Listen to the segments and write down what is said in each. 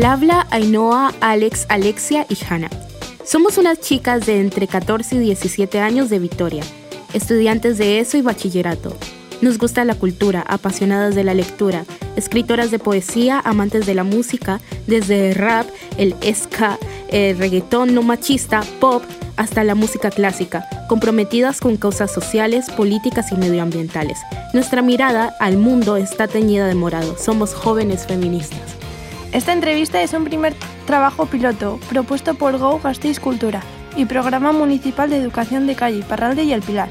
Al habla Ainhoa, Alex, Alexia y Hannah. Somos unas chicas de entre 14 y 17 años de Vitoria, estudiantes de ESO y bachillerato. Nos gusta la cultura, apasionadas de la lectura, escritoras de poesía, amantes de la música, desde el rap, el ska, el reggaetón no machista, pop, hasta la música clásica, comprometidas con causas sociales, políticas y medioambientales. Nuestra mirada al mundo está teñida de morado. Somos jóvenes feministas. Esta entrevista es un primer trabajo piloto propuesto por Go Gasteiz Cultura y Programa Municipal de Educación de Calle, Parralde y El Pilar.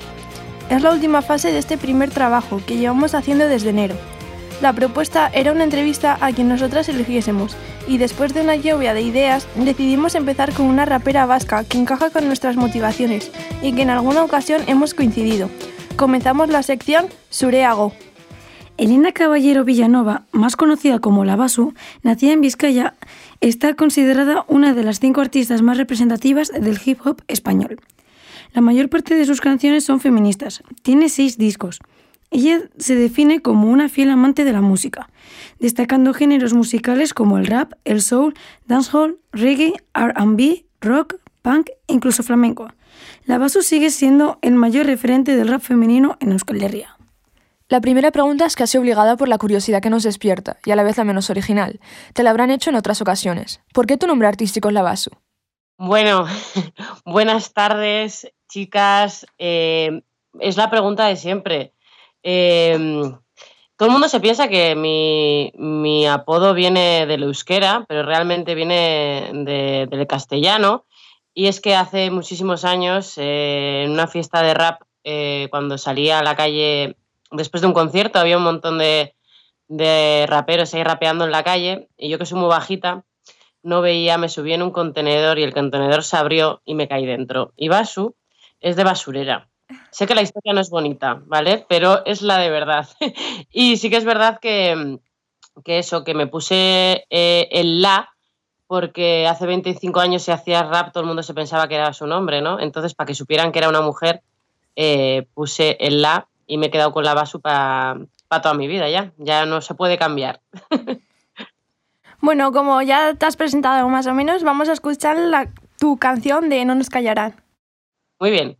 Es la última fase de este primer trabajo que llevamos haciendo desde enero. La propuesta era una entrevista a quien nosotras eligiésemos y después de una lluvia de ideas decidimos empezar con una rapera vasca que encaja con nuestras motivaciones y que en alguna ocasión hemos coincidido. Comenzamos la sección Sureago. Elena Caballero Villanova, más conocida como La Basu, nacida en Vizcaya, está considerada una de las cinco artistas más representativas del hip hop español. La mayor parte de sus canciones son feministas. Tiene seis discos. Ella se define como una fiel amante de la música, destacando géneros musicales como el rap, el soul, dancehall, reggae, RB, rock, punk e incluso flamenco. La Basu sigue siendo el mayor referente del rap femenino en Euskal Herria. La primera pregunta es casi obligada por la curiosidad que nos despierta, y a la vez la menos original. Te la habrán hecho en otras ocasiones. ¿Por qué tu nombre artístico es Lavasu? Bueno, buenas tardes, chicas. Eh, es la pregunta de siempre. Eh, todo el mundo se piensa que mi, apodo viene del euskera, pero realmente viene del castellano. Y es que hace muchísimos años, eh, en una fiesta de rap, cuando salía a la calle después de un concierto había un montón de, raperos ahí rapeando en la calle y yo que soy muy bajita no veía, me subí en un contenedor y el contenedor se abrió y me caí dentro. Y Basu es de basurera. Sé que la historia no es bonita, ¿vale? Pero es la de verdad. y sí que es verdad que, eso, que me puse eh, el la, porque hace 25 años se hacía rap, todo el mundo se pensaba que era su nombre, ¿no? Entonces, para que supieran que era una mujer, eh, puse el la y me he quedado con la Basu para toda mi vida ya. Ya no se puede cambiar. bueno, como ya te has presentado más o menos, vamos a escuchar tu canción de No nos callarán. Muy bien.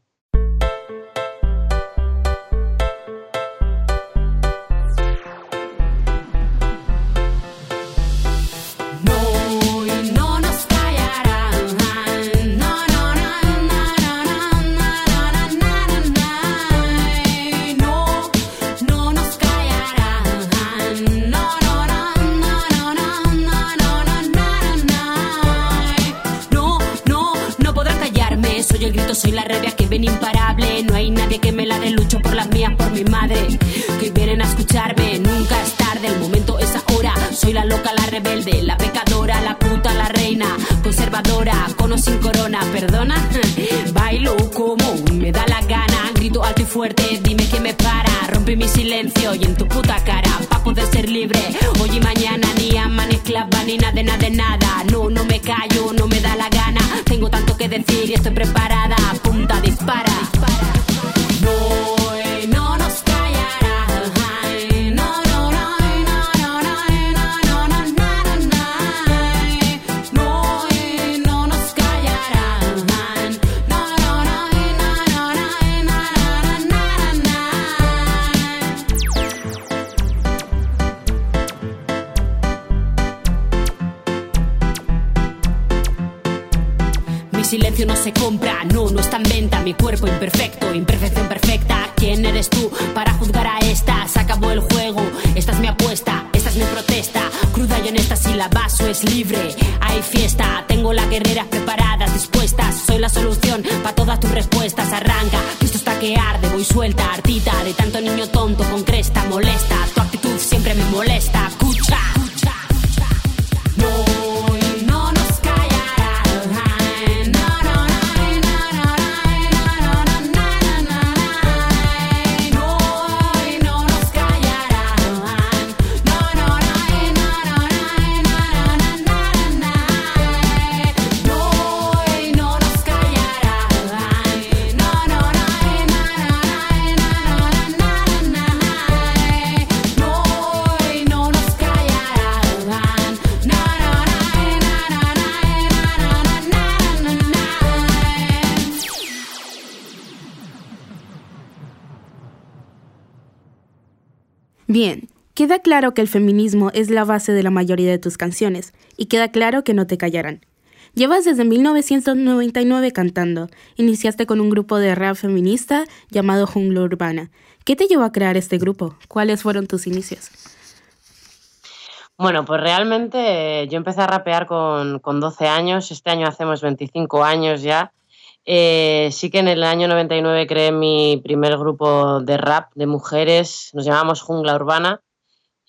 Soy la rabia que ven imparable. No hay nadie que me la dé, lucho por las mías, por mi madre. Que vienen a escucharme, nunca es tarde, el momento es ahora. Soy la loca, la rebelde, la pecadora, la puta, la reina, conservadora, con o sin corona, perdona. Bailo como me da la gana, grito alto y fuerte, dime que me para. Rompe mi silencio y en tu puta cara, pa' poder ser libre. Hoy y mañana, ni ama, ni esclava, ni nada nada nada. Decir y estoy preparada. Mi cuerpo imperfecto, imperfección perfecta. ¿Quién eres tú para juzgar a esta? Se acabó el juego, esta es mi apuesta, esta es mi protesta. Cruda y honesta, si la vaso es libre. Hay fiesta, tengo las guerreras preparadas, dispuestas. Soy la solución para todas tus respuestas. Arranca, esto está que arde, voy suelta, artita. De tanto niño tonto claro que el feminismo es la base de la mayoría de tus canciones, y queda claro que no te callarán. Llevas desde 1999 cantando. Iniciaste con un grupo de rap feminista llamado Jungla Urbana. ¿Qué te llevó a crear este grupo? ¿Cuáles fueron tus inicios? Bueno, pues realmente yo empecé a rapear con, 12 años, este año hacemos 25 años ya. Eh, sí que en el año 99 creé mi primer grupo de rap de mujeres, nos llamamos Jungla Urbana,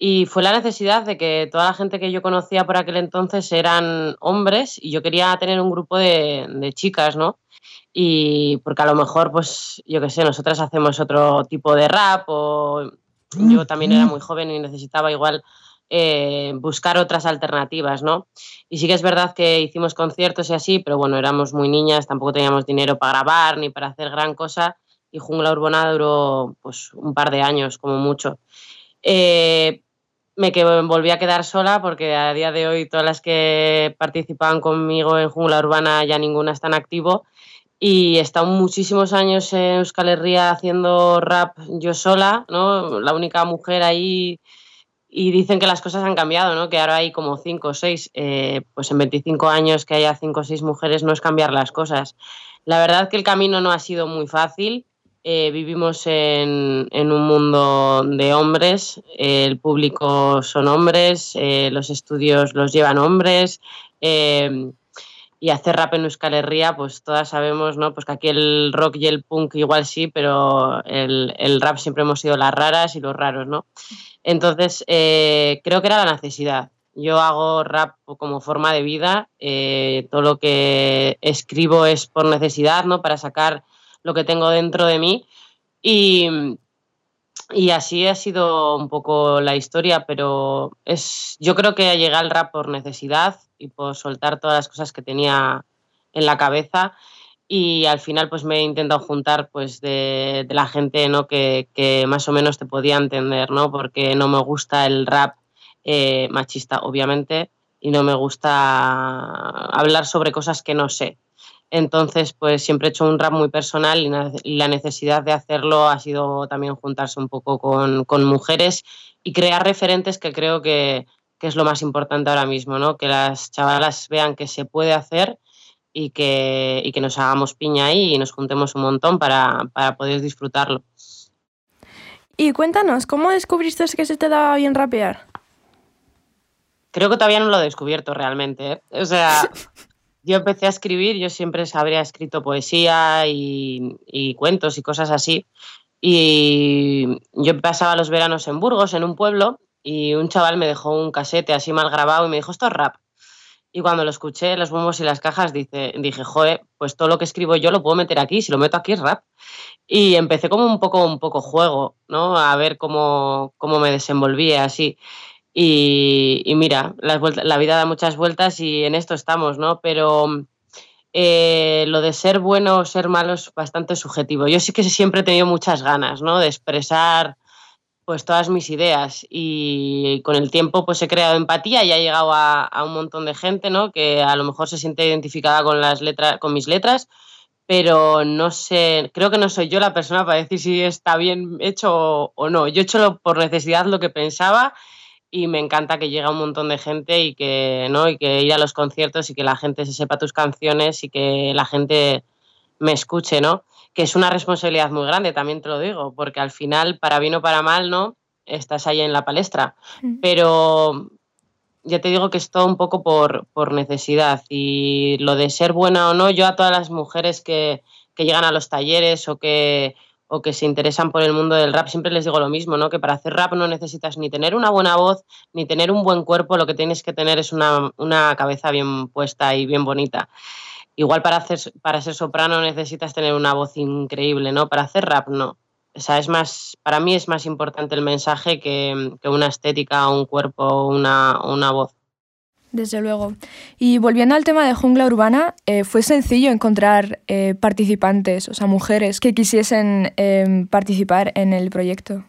y fue la necesidad de que toda la gente que yo conocía por aquel entonces eran hombres y yo quería tener un grupo de, de chicas, ¿no? Y porque a lo mejor, pues, yo qué sé, nosotras hacemos otro tipo de rap o yo también era muy joven y necesitaba igual eh, buscar otras alternativas, ¿no? Y sí que es verdad que hicimos conciertos y así, pero bueno, éramos muy niñas, tampoco teníamos dinero para grabar ni para hacer gran cosa y Jungla Urbana duró pues un par de años como mucho. Eh, me volví a quedar sola porque a día de hoy todas las que participaban conmigo en Jungla Urbana ya ninguna está en activo y he estado muchísimos años en Euskal Herria haciendo rap yo sola, ¿no? La única mujer ahí y dicen que las cosas han cambiado, ¿no? Que ahora hay como cinco o seis, eh, pues en 25 años que haya cinco o seis mujeres no es cambiar las cosas. La verdad que el camino no ha sido muy fácil. Eh, vivimos en, un mundo de hombres, el público son hombres, eh, los estudios los llevan hombres y hacer rap en Euskal Herria, pues todas sabemos, ¿no? Pues que aquí el rock y el punk igual sí, pero el, el rap siempre hemos sido las raras y los raros, ¿no? Entonces, eh, creo que era la necesidad. Yo hago rap como forma de vida, eh, todo lo que escribo es por necesidad, ¿no? Para sacar lo que tengo dentro de mí. Y, y así ha sido un poco la historia, pero es, yo creo que llegué al rap por necesidad y por soltar todas las cosas que tenía en la cabeza y al final pues me he intentado juntar pues de, la gente ¿no? que, más o menos te podía entender, ¿no? porque no me gusta el rap eh, machista obviamente y no me gusta hablar sobre cosas que no sé. Entonces, pues siempre he hecho un rap muy personal y la necesidad de hacerlo ha sido también juntarse un poco con, con mujeres y crear referentes que creo que, que, es lo más importante ahora mismo, ¿no? Que las chavalas vean que se puede hacer y que, y que nos hagamos piña ahí y nos juntemos un montón para, para poder disfrutarlo. Y cuéntanos, ¿cómo descubriste que se te daba bien rapear? Creo que todavía no lo he descubierto realmente. ¿eh? O sea, yo empecé a escribir, yo siempre habría escrito poesía y, cuentos y cosas así. Y yo pasaba los veranos en Burgos, en un pueblo, y un chaval me dejó un casete así mal grabado y me dijo, esto es rap. Y cuando lo escuché, los bombos y las cajas, dice, dije, joder, pues todo lo que escribo yo lo puedo meter aquí, si lo meto aquí es rap. Y empecé como un poco, un poco juego, ¿no? A ver cómo, cómo me desenvolvía así. Y, y mira, la vida da muchas vueltas y en esto estamos, ¿no? Pero eh, lo de ser bueno o ser malo es bastante subjetivo. Yo sí que siempre he tenido muchas ganas, ¿no? De expresar pues todas mis ideas y con el tiempo pues he creado empatía y ha llegado a, un montón de gente ¿no? que a lo mejor se siente identificada con las letras con mis letras pero no sé creo que no soy yo la persona para decir si está bien hecho o, no yo he hecho por necesidad lo que pensaba y me encanta que llegue un montón de gente y que no y que ir a los conciertos y que la gente se sepa tus canciones y que la gente me escuche no que es una responsabilidad muy grande, también te lo digo, porque al final, para bien o para mal, ¿no? Estás ahí en la palestra. Pero ya te digo que es todo un poco por, por, necesidad. Y lo de ser buena o no, yo a todas las mujeres que, que llegan a los talleres o que, o que se interesan por el mundo del rap, siempre les digo lo mismo, ¿no? Que para hacer rap no necesitas ni tener una buena voz, ni tener un buen cuerpo, lo que tienes que tener es una, una cabeza bien puesta y bien bonita. Igual para, hacer, para ser soprano necesitas tener una voz increíble, ¿no? Para hacer rap no. O sea, es más, para mí es más importante el mensaje que, una estética, un cuerpo una, una, voz. Desde luego. Y volviendo al tema de jungla urbana, eh, ¿fue sencillo encontrar eh, participantes, o sea, mujeres que quisiesen eh, participar en el proyecto?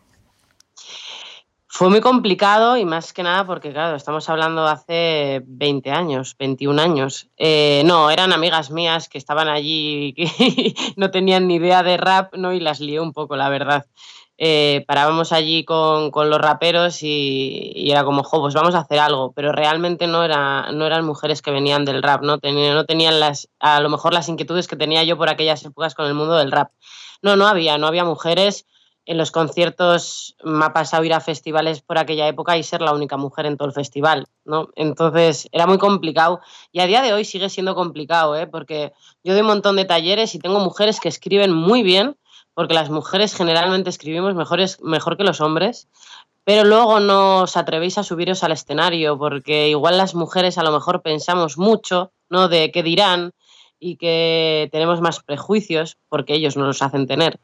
Fue muy complicado y más que nada porque, claro, estamos hablando de hace 20 años, 21 años. No, eran amigas mías que estaban allí y que no tenían ni idea de rap, ¿no? Y las lié un poco, la verdad. Eh, parábamos allí con, con los raperos y, era como, jo, pues vamos a hacer algo, pero realmente no, era, no eran mujeres que venían del rap, ¿no? Tenían, no tenían las, a lo mejor las inquietudes que tenía yo por aquellas épocas con el mundo del rap. No, no había, no había mujeres. En los conciertos me ha pasado ir a festivales por aquella época y ser la única mujer en todo el festival, ¿no? Entonces era muy complicado y a día de hoy sigue siendo complicado, ¿eh? Porque yo doy un montón de talleres y tengo mujeres que escriben muy bien, porque las mujeres generalmente escribimos mejor que los hombres, pero luego no os atrevéis a subiros al escenario, porque igual las mujeres a lo mejor pensamos mucho, ¿no? De qué dirán y que tenemos más prejuicios, porque ellos no los hacen tener.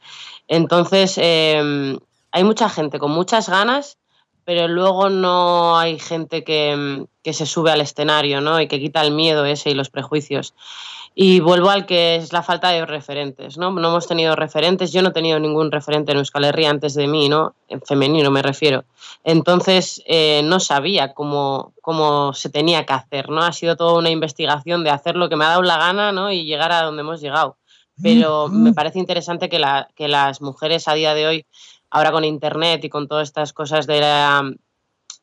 Entonces, eh, hay mucha gente con muchas ganas, pero luego no hay gente que, que, se sube al escenario, ¿no? Y que quita el miedo ese y los prejuicios. Y vuelvo al que es la falta de referentes, ¿no? No hemos tenido referentes, yo no he tenido ningún referente en Euskal Herria antes de mí, ¿no? En femenino me refiero. Entonces eh, no sabía cómo, cómo se tenía que hacer, ¿no? Ha sido toda una investigación de hacer lo que me ha dado la gana, ¿no? Y llegar a donde hemos llegado. Pero me parece interesante que, la, que las mujeres a día de hoy, ahora con Internet y con todas estas cosas de la,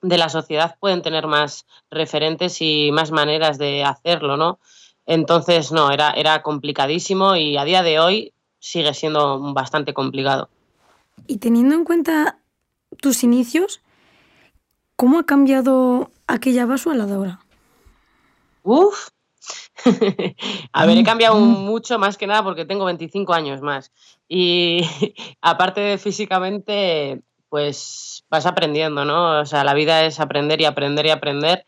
de la sociedad, pueden tener más referentes y más maneras de hacerlo, ¿no? Entonces, no, era, era complicadísimo y a día de hoy sigue siendo bastante complicado. Y teniendo en cuenta tus inicios, ¿cómo ha cambiado aquella vaso a la de ahora? Uf. a ver, he cambiado mucho más que nada porque tengo 25 años más. Y aparte de físicamente, pues vas aprendiendo, ¿no? O sea, la vida es aprender y aprender y aprender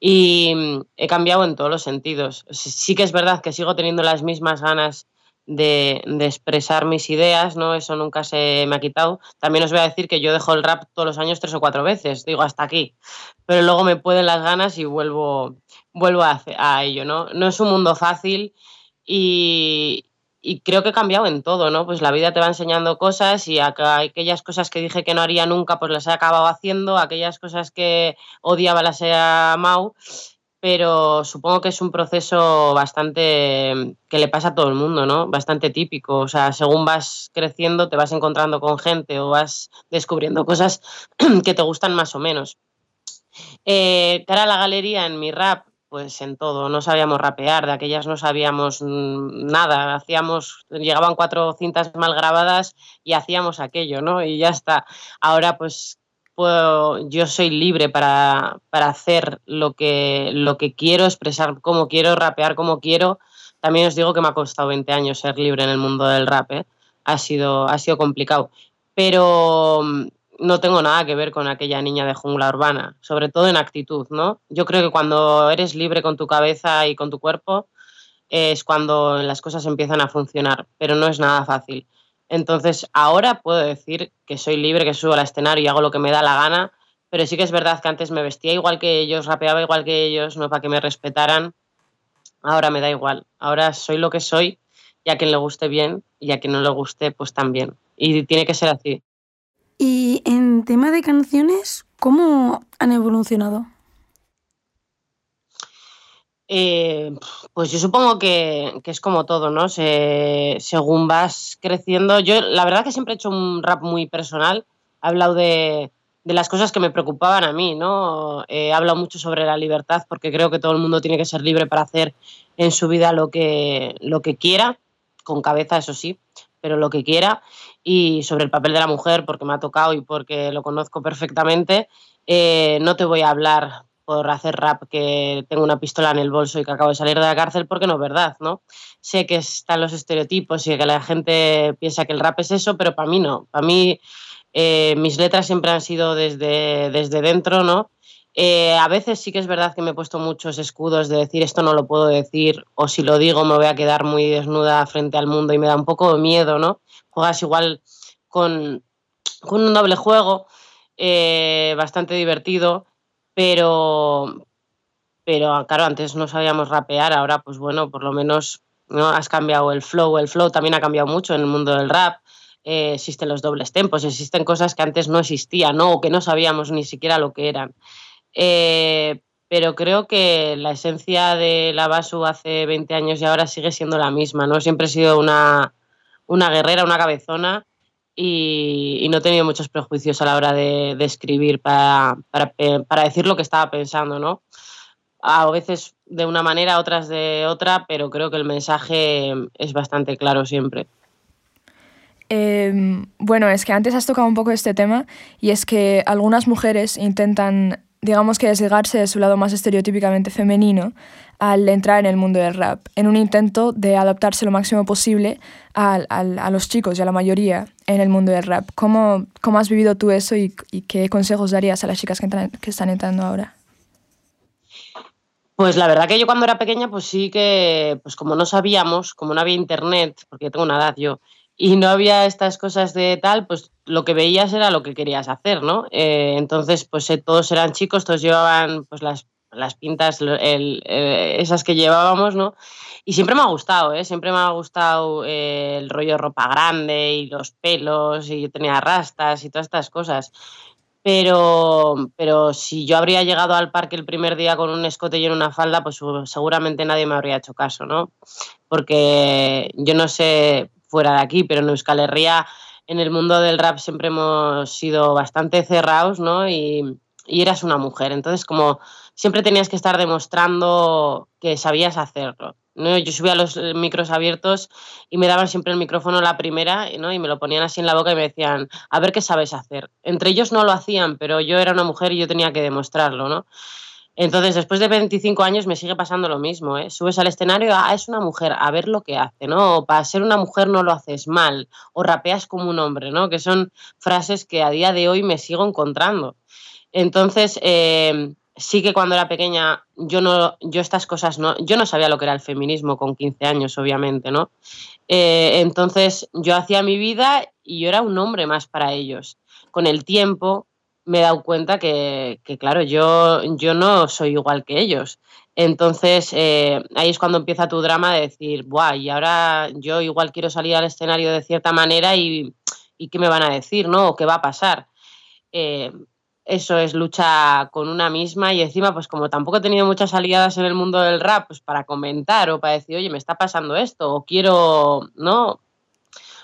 y mm, he cambiado en todos los sentidos. Sí que es verdad que sigo teniendo las mismas ganas de, expresar mis ideas, ¿no? Eso nunca se me ha quitado. También os voy a decir que yo dejo el rap todos los años tres o cuatro veces, digo hasta aquí, pero luego me pueden las ganas y vuelvo, vuelvo a, a ello, ¿no? No es un mundo fácil y, y creo que he cambiado en todo, ¿no? Pues la vida te va enseñando cosas y aquellas cosas que dije que no haría nunca, pues las he acabado haciendo, aquellas cosas que odiaba las he amado, pero supongo que es un proceso bastante que le pasa a todo el mundo, ¿no? Bastante típico, o sea, según vas creciendo te vas encontrando con gente o vas descubriendo cosas que te gustan más o menos. Eh, cara a la galería en mi rap, pues en todo, no sabíamos rapear, de aquellas no sabíamos nada, hacíamos, llegaban cuatro cintas mal grabadas y hacíamos aquello, ¿no? Y ya está. Ahora pues puedo, yo soy libre para, para hacer lo que, lo que quiero, expresar como quiero, rapear como quiero. También os digo que me ha costado 20 años ser libre en el mundo del rap, ¿eh? ha, sido, ha sido complicado. Pero no tengo nada que ver con aquella niña de jungla urbana, sobre todo en actitud, ¿no? Yo creo que cuando eres libre con tu cabeza y con tu cuerpo es cuando las cosas empiezan a funcionar, pero no es nada fácil. Entonces, ahora puedo decir que soy libre, que subo al escenario y hago lo que me da la gana, pero sí que es verdad que antes me vestía igual que ellos, rapeaba igual que ellos, no para que me respetaran. Ahora me da igual. Ahora soy lo que soy y a quien le guste bien y a quien no le guste, pues también. Y tiene que ser así. En tema de canciones, ¿cómo han evolucionado? Eh, pues yo supongo que, que, es como todo, ¿no? Se, según vas creciendo. Yo, la verdad, que siempre he hecho un rap muy personal. He hablado de, de las cosas que me preocupaban a mí, ¿no? Eh, he hablado mucho sobre la libertad porque creo que todo el mundo tiene que ser libre para hacer en su vida lo que, lo que quiera, con cabeza, eso sí, pero lo que quiera y sobre el papel de la mujer, porque me ha tocado y porque lo conozco perfectamente, eh, no te voy a hablar por hacer rap que tengo una pistola en el bolso y que acabo de salir de la cárcel, porque no es verdad, ¿no? Sé que están los estereotipos y que la gente piensa que el rap es eso, pero para mí no. Para mí eh, mis letras siempre han sido desde, desde dentro, ¿no? Eh, a veces sí que es verdad que me he puesto muchos escudos de decir esto no lo puedo decir o si lo digo me voy a quedar muy desnuda frente al mundo y me da un poco de miedo, ¿no? juegas igual con, con un doble juego, eh, bastante divertido, pero, pero claro, antes no sabíamos rapear, ahora pues bueno, por lo menos ¿no? has cambiado el flow, el flow también ha cambiado mucho en el mundo del rap. Eh, existen los dobles tempos, existen cosas que antes no existían, ¿no? O que no sabíamos ni siquiera lo que eran. Eh, pero creo que la esencia de la Basu hace 20 años y ahora sigue siendo la misma, ¿no? Siempre he sido una, una guerrera, una cabezona y, no he tenido muchos prejuicios a la hora de, escribir para, para, decir lo que estaba pensando, ¿no? A veces de una manera, otras de otra, pero creo que el mensaje es bastante claro siempre. Em, bueno, es que antes has tocado un poco este tema y es que algunas mujeres intentan, digamos que desligarse de su lado más estereotípicamente femenino al entrar en el mundo del rap, en un intento de adaptarse lo máximo posible a, a, los chicos y a la mayoría en el mundo del rap. ¿Cómo, cómo has vivido tú eso y, qué consejos darías a las chicas que, que están entrando ahora? Pues la verdad que yo cuando era pequeña, pues sí que, pues como no sabíamos, como no había internet, porque tengo una edad yo, y no había estas cosas de tal, pues lo que veías era lo que querías hacer, ¿no? Eh, entonces, pues eh, todos eran chicos, todos llevaban pues las, las pintas, eh, esas que llevábamos, ¿no? Y siempre me ha gustado, ¿eh? Siempre me ha gustado el rollo ropa grande y los pelos, y yo tenía rastas y todas estas cosas. Pero, pero si yo habría llegado al parque el primer día con un escote y en una falda, pues seguramente nadie me habría hecho caso, ¿no? Porque yo no sé, fuera de aquí, pero en Euskal Herria, en el mundo del rap siempre hemos sido bastante cerrados, ¿no? Y, eras una mujer, entonces como siempre tenías que estar demostrando que sabías hacerlo. ¿no? Yo subía los micros abiertos y me daban siempre el micrófono la primera ¿no? y me lo ponían así en la boca y me decían, a ver qué sabes hacer. Entre ellos no lo hacían, pero yo era una mujer y yo tenía que demostrarlo. ¿no? Entonces, después de 25 años me sigue pasando lo mismo, ¿eh? Subes al escenario, ah, es una mujer, a ver lo que hace, ¿no? O para ser una mujer no lo haces mal, o rapeas como un hombre, ¿no? Que son frases que a día de hoy me sigo encontrando. Entonces, eh, sí que cuando era pequeña yo no, yo estas cosas no, yo no sabía lo que era el feminismo con 15 años, obviamente, ¿no? Eh, entonces, yo hacía mi vida y yo era un hombre más para ellos. Con el tiempo, me he dado cuenta que, claro, yo, yo no soy igual que ellos. Entonces, eh, ahí es cuando empieza tu drama de decir, Buah, y ahora yo igual quiero salir al escenario de cierta manera y, y qué me van a decir, ¿no? O qué va a pasar. Eh, eso es lucha con una misma y encima, pues como tampoco he tenido muchas aliadas en el mundo del rap, pues para comentar o para decir, oye, me está pasando esto, o quiero, ¿no?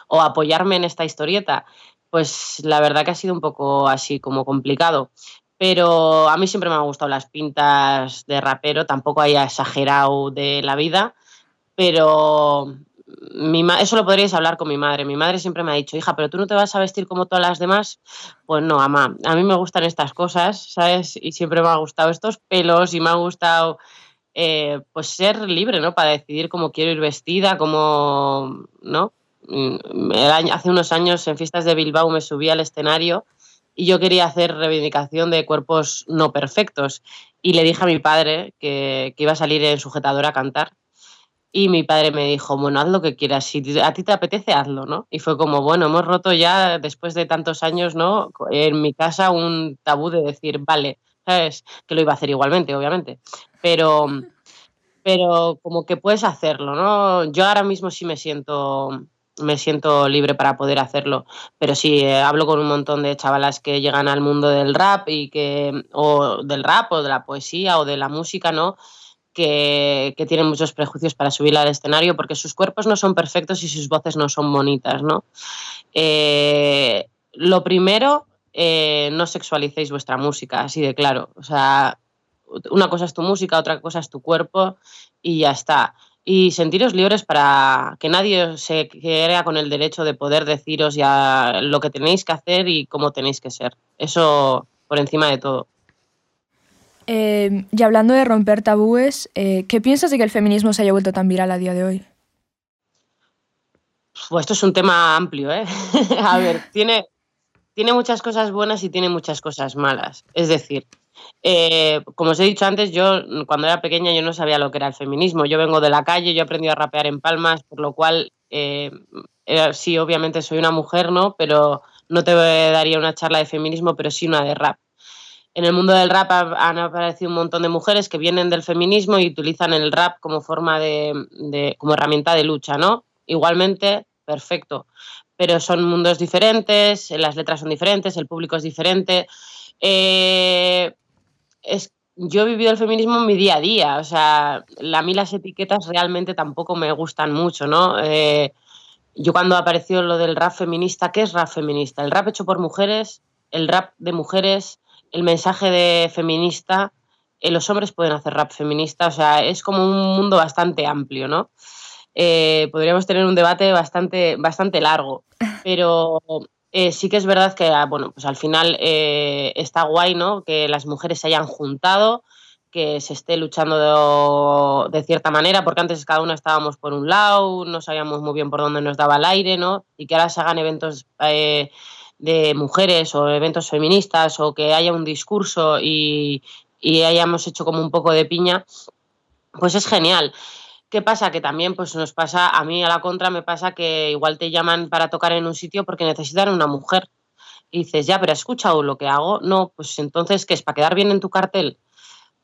O apoyarme en esta historieta pues la verdad que ha sido un poco así como complicado. Pero a mí siempre me han gustado las pintas de rapero, tampoco haya exagerado de la vida, pero mi eso lo podríais hablar con mi madre. Mi madre siempre me ha dicho, hija, pero tú no te vas a vestir como todas las demás. Pues no, ama, a mí me gustan estas cosas, ¿sabes? Y siempre me ha gustado estos pelos y me ha gustado eh, pues ser libre, ¿no? Para decidir cómo quiero ir vestida, cómo, ¿no? Mm, hace unos años en fiestas de Bilbao me subí al escenario y yo quería hacer reivindicación de cuerpos no perfectos. Y le dije a mi padre que, iba a salir en sujetador a cantar. Y mi padre me dijo, bueno, haz lo que quieras, si a ti te apetece, hazlo, ¿no? Y fue como, bueno, hemos roto ya, después de tantos años, ¿no? En mi casa un tabú de decir, vale, ¿sabes? Que lo iba a hacer igualmente, obviamente. Pero, pero como que puedes hacerlo, ¿no? Yo ahora mismo sí me siento me siento libre para poder hacerlo. Pero sí, eh, hablo con un montón de chavalas que llegan al mundo del rap y que, o del rap, o de la poesía, o de la música, ¿no? Que, tienen muchos prejuicios para subir al escenario porque sus cuerpos no son perfectos y sus voces no son bonitas, ¿no? Eh, lo primero, eh, no sexualicéis vuestra música, así de claro. O sea, una cosa es tu música, otra cosa es tu cuerpo y ya está y sentiros libres para que nadie se crea con el derecho de poder deciros ya lo que tenéis que hacer y cómo tenéis que ser. Eso por encima de todo. Eh, y hablando de romper tabúes, eh, ¿qué piensas de que el feminismo se haya vuelto tan viral a día de hoy? Pues esto es un tema amplio, ¿eh? a ver, tiene, tiene muchas cosas buenas y tiene muchas cosas malas. Es decir, eh, como os he dicho antes, yo cuando era pequeña yo no sabía lo que era el feminismo. Yo vengo de la calle, yo he aprendido a rapear en palmas, por lo cual eh, sí, obviamente soy una mujer, ¿no? Pero no te daría una charla de feminismo, pero sí una de rap. En el mundo del rap han aparecido un montón de mujeres que vienen del feminismo y utilizan el rap como forma de, como herramienta de lucha, ¿no? Igualmente, perfecto. Pero son mundos diferentes, las letras son diferentes, el público es diferente. Eh, es, yo he vivido el feminismo en mi día a día, o sea, a mí las etiquetas realmente tampoco me gustan mucho, ¿no? Eh, yo cuando apareció lo del rap feminista, ¿qué es rap feminista? El rap hecho por mujeres, el rap de mujeres, el mensaje de feminista, eh, los hombres pueden hacer rap feminista, o sea, es como un mundo bastante amplio, ¿no? Eh, podríamos tener un debate bastante, bastante largo, pero eh, sí que es verdad que, ah, bueno, pues al final está guay, ¿no? Que las mujeres se hayan juntado, que se esté luchando de, cierta manera, porque antes cada uno estábamos por un lado, no sabíamos muy bien por dónde nos daba el aire, ¿no? Y que ahora se hagan eventos eh, de mujeres o eventos feministas o que haya un discurso y, y, hayamos hecho como un poco de piña, pues es genial. ¿Qué pasa? Que también pues nos pasa, a mí a la contra me pasa que igual te llaman para tocar en un sitio porque necesitan una mujer. Y dices, ya, pero ¿has escuchado lo que hago? No, pues entonces, ¿qué es? ¿Para quedar bien en tu cartel?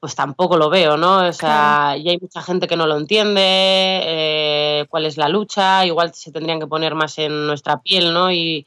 pues tampoco lo veo, ¿no? O sea, y hay mucha gente que no lo entiende, eh, cuál es la lucha, igual se tendrían que poner más en nuestra piel, ¿no? Y,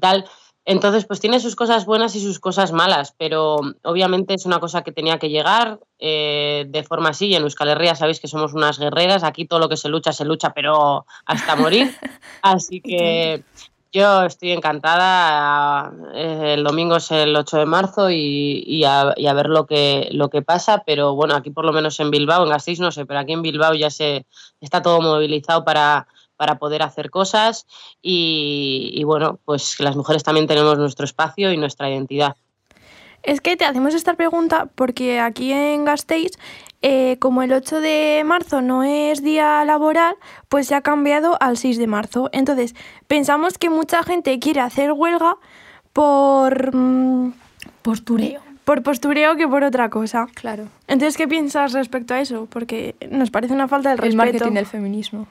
tal. Entonces, pues tiene sus cosas buenas y sus cosas malas, pero obviamente es una cosa que tenía que llegar eh, de forma así. Y en Euskal Herria sabéis que somos unas guerreras, aquí todo lo que se lucha, se lucha, pero hasta morir. Así que yo estoy encantada. Eh, el domingo es el 8 de marzo y, a, ver lo que, lo que pasa, pero bueno, aquí por lo menos en Bilbao, en Gasteiz no sé, pero aquí en Bilbao ya se está todo movilizado para, para poder hacer cosas y, y bueno, pues las mujeres también tenemos nuestro espacio y nuestra identidad. Es que te hacemos esta pregunta porque aquí en Gasteiz eh, como el 8 de marzo no es día laboral, pues se ha cambiado al 6 de marzo. Entonces, pensamos que mucha gente quiere hacer huelga por... Mm, postureo. Por postureo que por otra cosa. Claro. Entonces, ¿qué piensas respecto a eso? Porque nos parece una falta de respeto. El marketing del feminismo.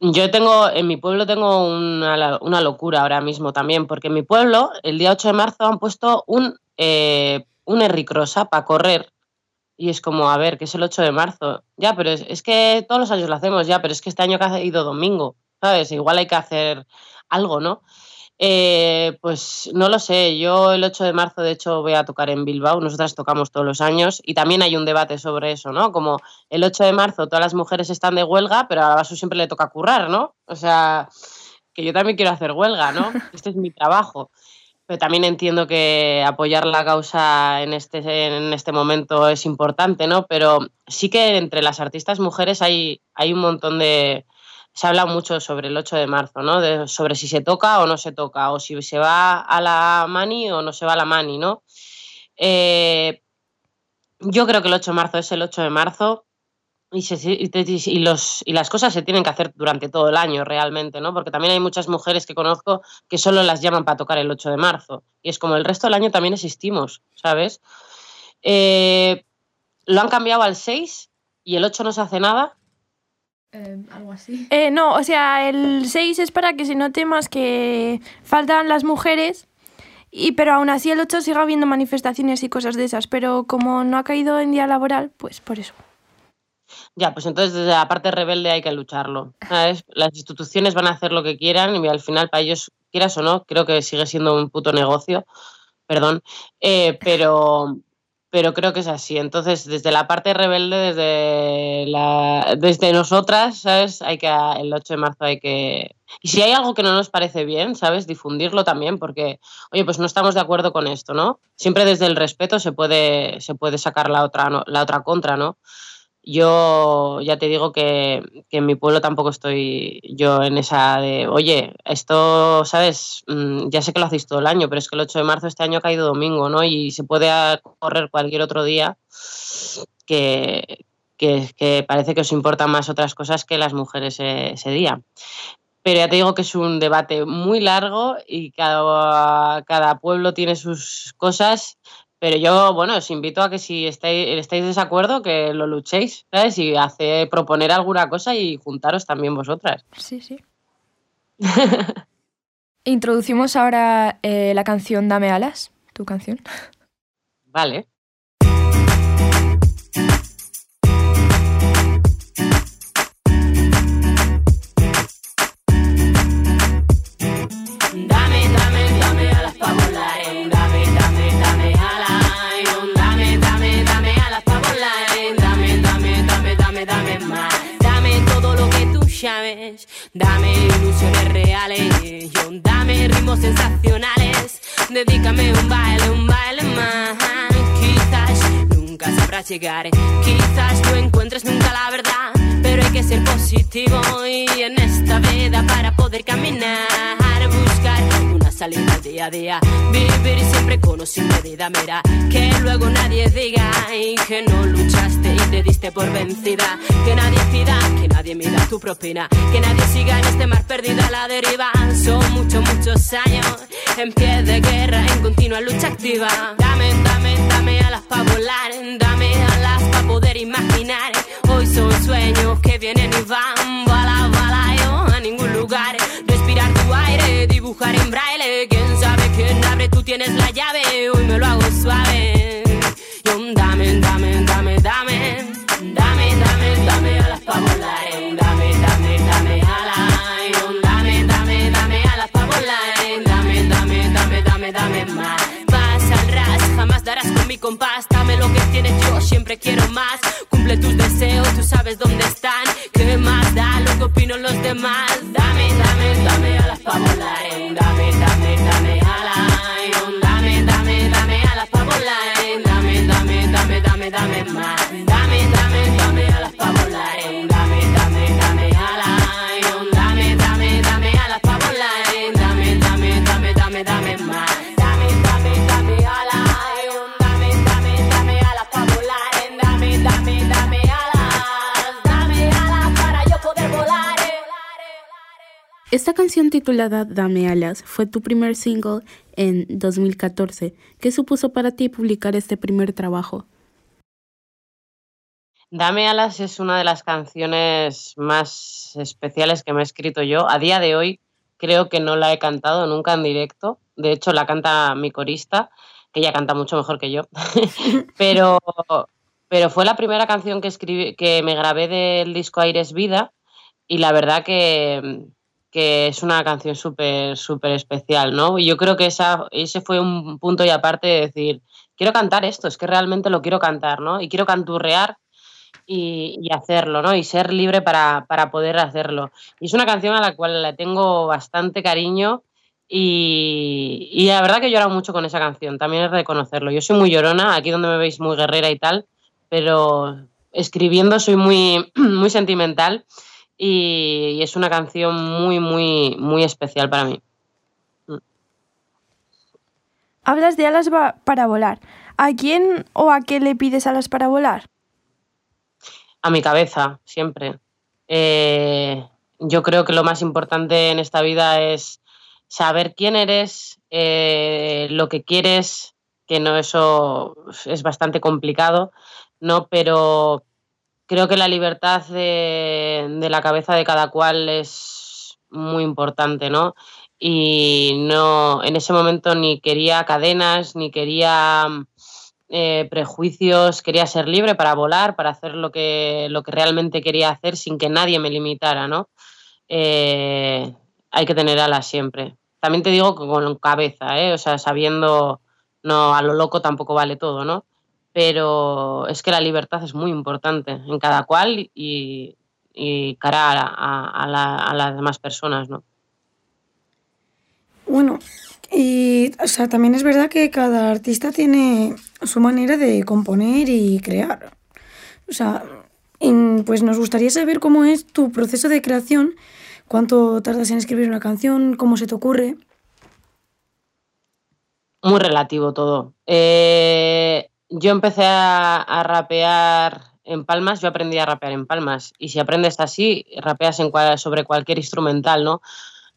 Yo tengo, en mi pueblo tengo una, una, locura ahora mismo también, porque en mi pueblo, el día 8 de marzo, han puesto un, eh, un Erricrosa para correr y es como, a ver, que es el 8 de marzo. Ya, pero es, que todos los años lo hacemos, ya, pero es que este año que ha ido domingo, ¿sabes? Igual hay que hacer algo, ¿no? Eh, pues no lo sé, yo el 8 de marzo de hecho voy a tocar en Bilbao, nosotras tocamos todos los años y también hay un debate sobre eso, ¿no? Como el 8 de marzo todas las mujeres están de huelga, pero a Basu siempre le toca currar, ¿no? O sea, que yo también quiero hacer huelga, ¿no? Este es mi trabajo. Pero también entiendo que apoyar la causa en este, en este momento es importante, ¿no? Pero sí que entre las artistas mujeres hay, hay un montón de... Se habla mucho sobre el 8 de marzo, ¿no? sobre si se toca o no se toca, o si se va a la mani o no se va a la mani, ¿no? Eh, yo creo que el 8 de marzo es el 8 de marzo y las cosas se tienen que hacer durante todo el año realmente, ¿no? Porque también hay muchas mujeres que conozco que solo las llaman para tocar el 8 de marzo. Y es como el resto del año también existimos, ¿sabes? Eh, lo han cambiado al 6 y el 8 no se hace nada. Eh, algo así. Eh, no, o sea, el 6 es para que se note más que faltan las mujeres y pero aún así el 8 siga habiendo manifestaciones y cosas de esas, pero como no ha caído en día laboral, pues por eso. Ya, pues entonces desde la parte rebelde hay que lucharlo. ¿sabes? Las instituciones van a hacer lo que quieran y al final para ellos, quieras o no, creo que sigue siendo un puto negocio, perdón, eh, pero, pero creo que es así. Entonces, desde la parte rebelde, desde, la, desde nosotras, ¿sabes? Hay que, el 8 de marzo hay que... Y si hay algo que no nos parece bien, ¿sabes? Difundirlo también, porque, oye, pues no estamos de acuerdo con esto, ¿no? Siempre desde el respeto se puede, se puede sacar la otra, la otra contra, ¿no? Yo ya te digo que, en mi pueblo tampoco estoy yo en esa de, oye, esto, ¿sabes? Mm, ya sé que lo hacéis todo el año, pero es que el 8 de marzo este año ha caído domingo, ¿no? Y se puede correr cualquier otro día que, parece que os importan más otras cosas que las mujeres ese día. Pero ya te digo que es un debate muy largo y cada, cada pueblo tiene sus cosas pero yo, bueno, os invito a que si estáis, estáis de desacuerdo, que lo luchéis, ¿sabes? Y hace proponer alguna cosa y juntaros también vosotras. Sí, sí. Introducimos ahora eh, la canción Dame Alas, tu canción. Vale. Dame ilusiones reales, yo dame ritmos sensacionales. Dedícame un baile, un baile más. Quizás nunca sabrás llegar, quizás no encuentres nunca la verdad. Pero hay que ser positivo y en esta vida para poder caminar, buscar una salida día a día, vivir siempre con o sin medida, mira, que luego nadie diga y que no luchaste y te diste por vencida, que nadie pida nadie mida tu propina, que nadie siga en este mar perdido a la deriva, son muchos, muchos años en pie de guerra, en continua lucha activa, dame, dame, dame alas para volar, dame alas para poder imaginar, hoy son sueños que vienen y van, bala, bala, yo a ningún lugar, respirar tu aire, dibujar en braille, quién sabe quién abre, tú tienes la llave, hoy me lo hago suave, yo dame, dame, dame, dame, dame, dame, dame alas para volar, mi compás, dame lo que tienes yo, siempre quiero más, cumple tus deseos, tú sabes dónde están, qué más da lo que opinan los demás, dame, dame, dame alas para volar, dame, dame, dame alas, dame, dame, dame alas para volar, dame, dame, dame, dame, dame más, Esta canción titulada Dame Alas fue tu primer single en 2014. ¿Qué supuso para ti publicar este primer trabajo? Dame alas es una de las canciones más especiales que me he escrito yo. A día de hoy creo que no la he cantado nunca en directo. De hecho, la canta mi corista, que ella canta mucho mejor que yo. pero, pero fue la primera canción que, escribí, que me grabé del disco Aires Vida y la verdad que, que es una canción súper, súper especial, ¿no? Y yo creo que esa, ese fue un punto y aparte de decir, quiero cantar esto, es que realmente lo quiero cantar, ¿no? Y quiero canturrear y, hacerlo, ¿no? Y ser libre para, para, poder hacerlo. Y es una canción a la cual le tengo bastante cariño y, y, la verdad que he llorado mucho con esa canción, también es reconocerlo. Yo soy muy llorona, aquí donde me veis muy guerrera y tal, pero escribiendo soy muy, muy sentimental y, y es una canción muy, muy, muy especial para mí. Hablas de alas para volar. ¿A quién o a qué le pides alas para volar? a mi cabeza, siempre. Eh, yo creo que lo más importante en esta vida es saber quién eres, eh, lo que quieres, que no eso es bastante complicado, ¿no? Pero creo que la libertad de, la cabeza de cada cual es muy importante, ¿no? Y no, en ese momento ni quería cadenas, ni quería eh, prejuicios, quería ser libre para volar, para hacer lo que, lo que realmente quería hacer sin que nadie me limitara, ¿no? Eh, hay que tener alas siempre. También te digo que con cabeza, ¿eh? O sea, sabiendo, no, a lo loco tampoco vale todo, ¿no? Pero es que la libertad es muy importante en cada cual y, y cara a, a, a, la, a las demás personas, ¿no? Bueno, y o sea, también es verdad que cada artista tiene su manera de componer y crear. O sea, pues nos gustaría saber cómo es tu proceso de creación, cuánto tardas en escribir una canción, cómo se te ocurre. Muy relativo todo. Eh, yo empecé a, a, rapear en palmas, yo aprendí a rapear en palmas. Y si aprendes así, rapeas en cual, sobre cualquier instrumental, ¿no?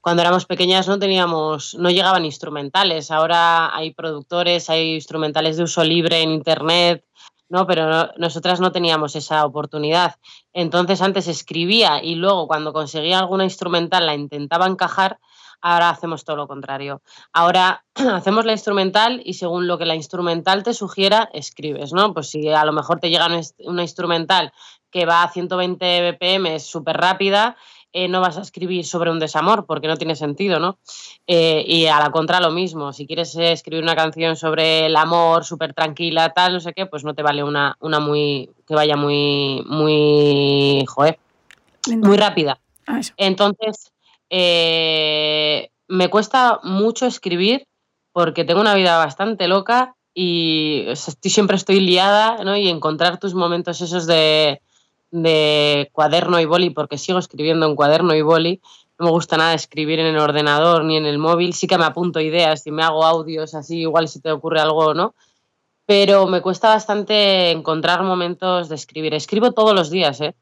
cuando éramos pequeñas no teníamos, no llegaban instrumentales. Ahora hay productores, hay instrumentales de uso libre en internet, ¿no? Pero no, nosotras no teníamos esa oportunidad. Entonces antes escribía y luego cuando conseguía alguna instrumental la intentaba encajar. Ahora hacemos todo lo contrario. Ahora hacemos la instrumental y según lo que la instrumental te sugiera, escribes, ¿no? Pues si a lo mejor te llega una instrumental que va a 120 BPM, es súper rápida, eh, no vas a escribir sobre un desamor porque no tiene sentido, ¿no? Eh, y a la contra lo mismo, si quieres escribir una canción sobre el amor, súper tranquila, tal, no sé qué, pues no te vale una, una muy, que vaya muy, muy, joder, muy rápida. Ah. Entonces, eh, me cuesta mucho escribir porque tengo una vida bastante loca y siempre estoy liada, ¿no? Y encontrar tus momentos esos de, de cuaderno y boli, porque sigo escribiendo en cuaderno y boli, no me gusta nada escribir en el ordenador ni en el móvil, sí que me apunto ideas y me hago audios así, igual si te ocurre algo, ¿no? Pero me cuesta bastante encontrar momentos de escribir. Escribo todos los días, ¿eh?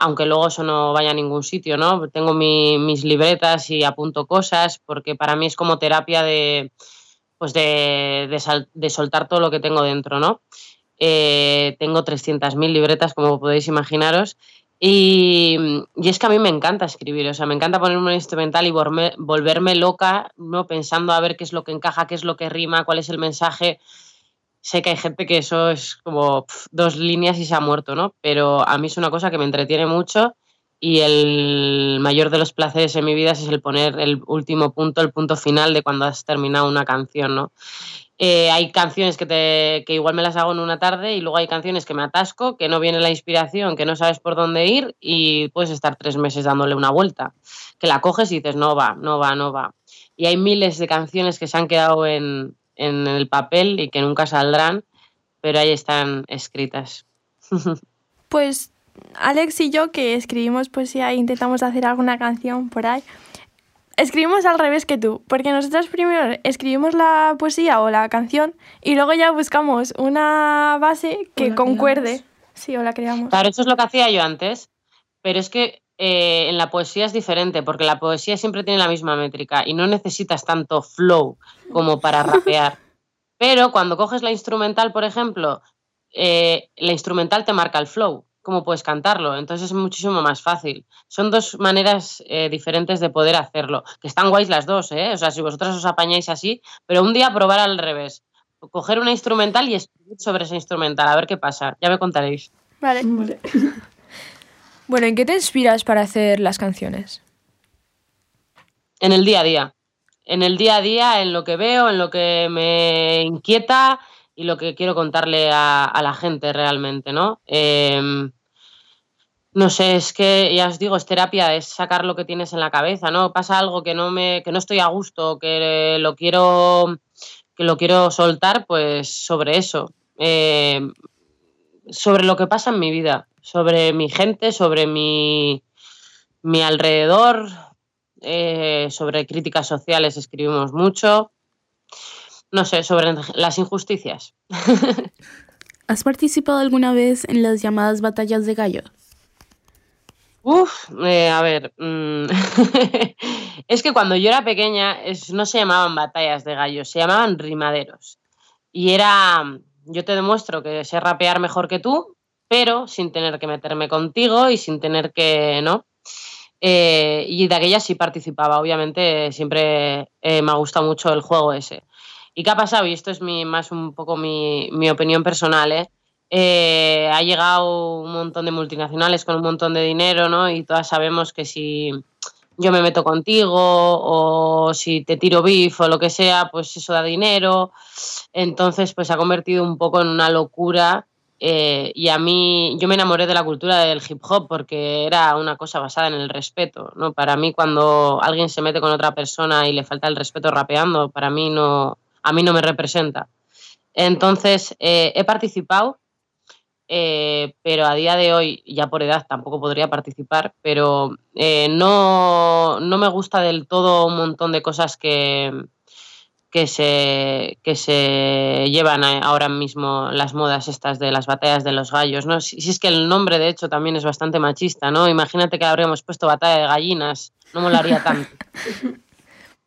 Aunque luego eso no vaya a ningún sitio, ¿no? Tengo mi- mis libretas y apunto cosas, porque para mí es como terapia de, pues de, de soltar todo lo que tengo dentro, ¿no? Eh, tengo 300.000 libretas, como podéis imaginaros, y, y es que a mí me encanta escribir, o sea, me encanta ponerme un instrumental y volverme, volverme loca, ¿no? Pensando a ver qué es lo que encaja, qué es lo que rima, cuál es el mensaje. Sé que hay gente que eso es como dos líneas y se ha muerto, ¿no? Pero a mí es una cosa que me entretiene mucho y el mayor de los placeres en mi vida es el poner el último punto, el punto final de cuando has terminado una canción, ¿no? Eh, hay canciones que, te, que igual me las hago en una tarde y luego hay canciones que me atasco, que no viene la inspiración, que no sabes por dónde ir y puedes estar tres meses dándole una vuelta. Que la coges y dices, no va, no va, no va. Y hay miles de canciones que se han quedado en, en el papel y que nunca saldrán, pero ahí están escritas. Pues Alex y yo que escribimos poesía e intentamos hacer alguna canción por ahí, escribimos al revés que tú, porque nosotros primero escribimos la poesía o la canción y luego ya buscamos una base que concuerde. creamos. Sí, o la creamos. Claro, eso es lo que hacía yo antes, pero es que eh, en la poesía es diferente, porque la poesía siempre tiene la misma métrica y no necesitas tanto flow como para rapear. Pero cuando coges la instrumental, por ejemplo, eh, la instrumental te marca el flow, cómo puedes cantarlo, entonces es muchísimo más fácil. Son dos maneras eh, diferentes de poder hacerlo, que están guays las dos, ¿eh? O sea, si vosotras os apañáis así, pero un día probar al revés. Coger una instrumental y escribir sobre esa instrumental, a ver qué pasa, ya me contaréis. Vale. Vale. Bueno, ¿en qué te inspiras para hacer las canciones? En el día a día. En el día a día, en lo que veo, en lo que me inquieta y lo que quiero contarle a, la gente realmente, ¿no? Em, no sé, es que ya os digo, es terapia, es sacar lo que tienes en la cabeza, ¿no? Pasa algo que no me, que no estoy a gusto, que lo quiero, que lo quiero soltar, pues sobre eso. Em, sobre lo que pasa en mi vida, sobre mi gente, sobre mi, mi alrededor, eh, sobre críticas sociales escribimos mucho. No sé, sobre las injusticias. ¿Has participado alguna vez en las llamadas batallas de gallo? Uf, eh, a ver, mm, es que cuando yo era pequeña es- no se llamaban batallas de gallos, se llamaban rimaderos. Y era, yo te demuestro que sé rapear mejor que tú, pero sin tener que meterme contigo y sin tener que, ¿no? Eh, y de aquella sí participaba, obviamente siempre eh, me ha gustado mucho el juego ese. ¿Y qué ha pasado? Y esto es mi, más un poco mi, mi opinión personal, ¿eh? Eh, ha llegado un montón de multinacionales con un montón de dinero, ¿no? Y todas sabemos que si yo me meto contigo o si te tiro beef o lo que sea, pues eso da dinero. Entonces, pues se ha convertido un poco en una locura. eh, y a mí, yo me enamoré de la cultura del hip hop porque era una cosa basada en el respeto, ¿no? Para mí, cuando alguien se mete con otra persona y le falta el respeto rapeando, para mí no, a mí no me representa. Entonces, eh, he participado, eh, pero a día de hoy, ya por edad, tampoco podría participar, pero eh, no, no me gusta del todo un montón de cosas que, que, se, que se llevan ahora mismo las modas estas de las batallas de los gallos, ¿no? Si, si es que el nombre, de hecho, también es bastante machista, ¿no? Imagínate que habríamos puesto batalla de gallinas, no molaría tanto.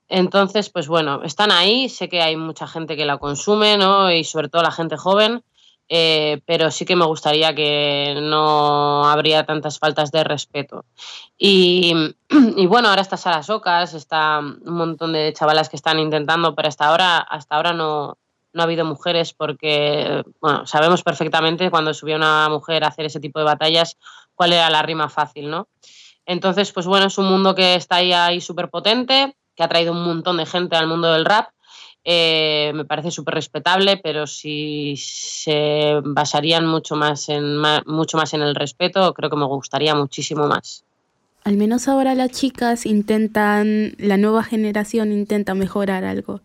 Entonces, pues bueno, están ahí, sé que hay mucha gente que la consume, ¿no? Y sobre todo la gente joven, eh, pero sí que me gustaría que no habría tantas faltas de respeto. Y, bueno, ahora está Sara Socas, está un montón de chavalas que están intentando, pero hasta ahora, hasta ahora no, no ha habido mujeres porque, bueno, sabemos perfectamente cuando subía una mujer a hacer ese tipo de batallas cuál era la rima fácil, ¿no? Entonces, pues bueno, es un mundo que está ahí, ahí súper potente, que ha traído un montón de gente al mundo del rap. Eh, me parece súper respetable, pero si se basarían mucho más, en, ma- mucho más en el respeto, creo que me gustaría muchísimo más. Al menos ahora las chicas intentan, la nueva generación intenta mejorar algo.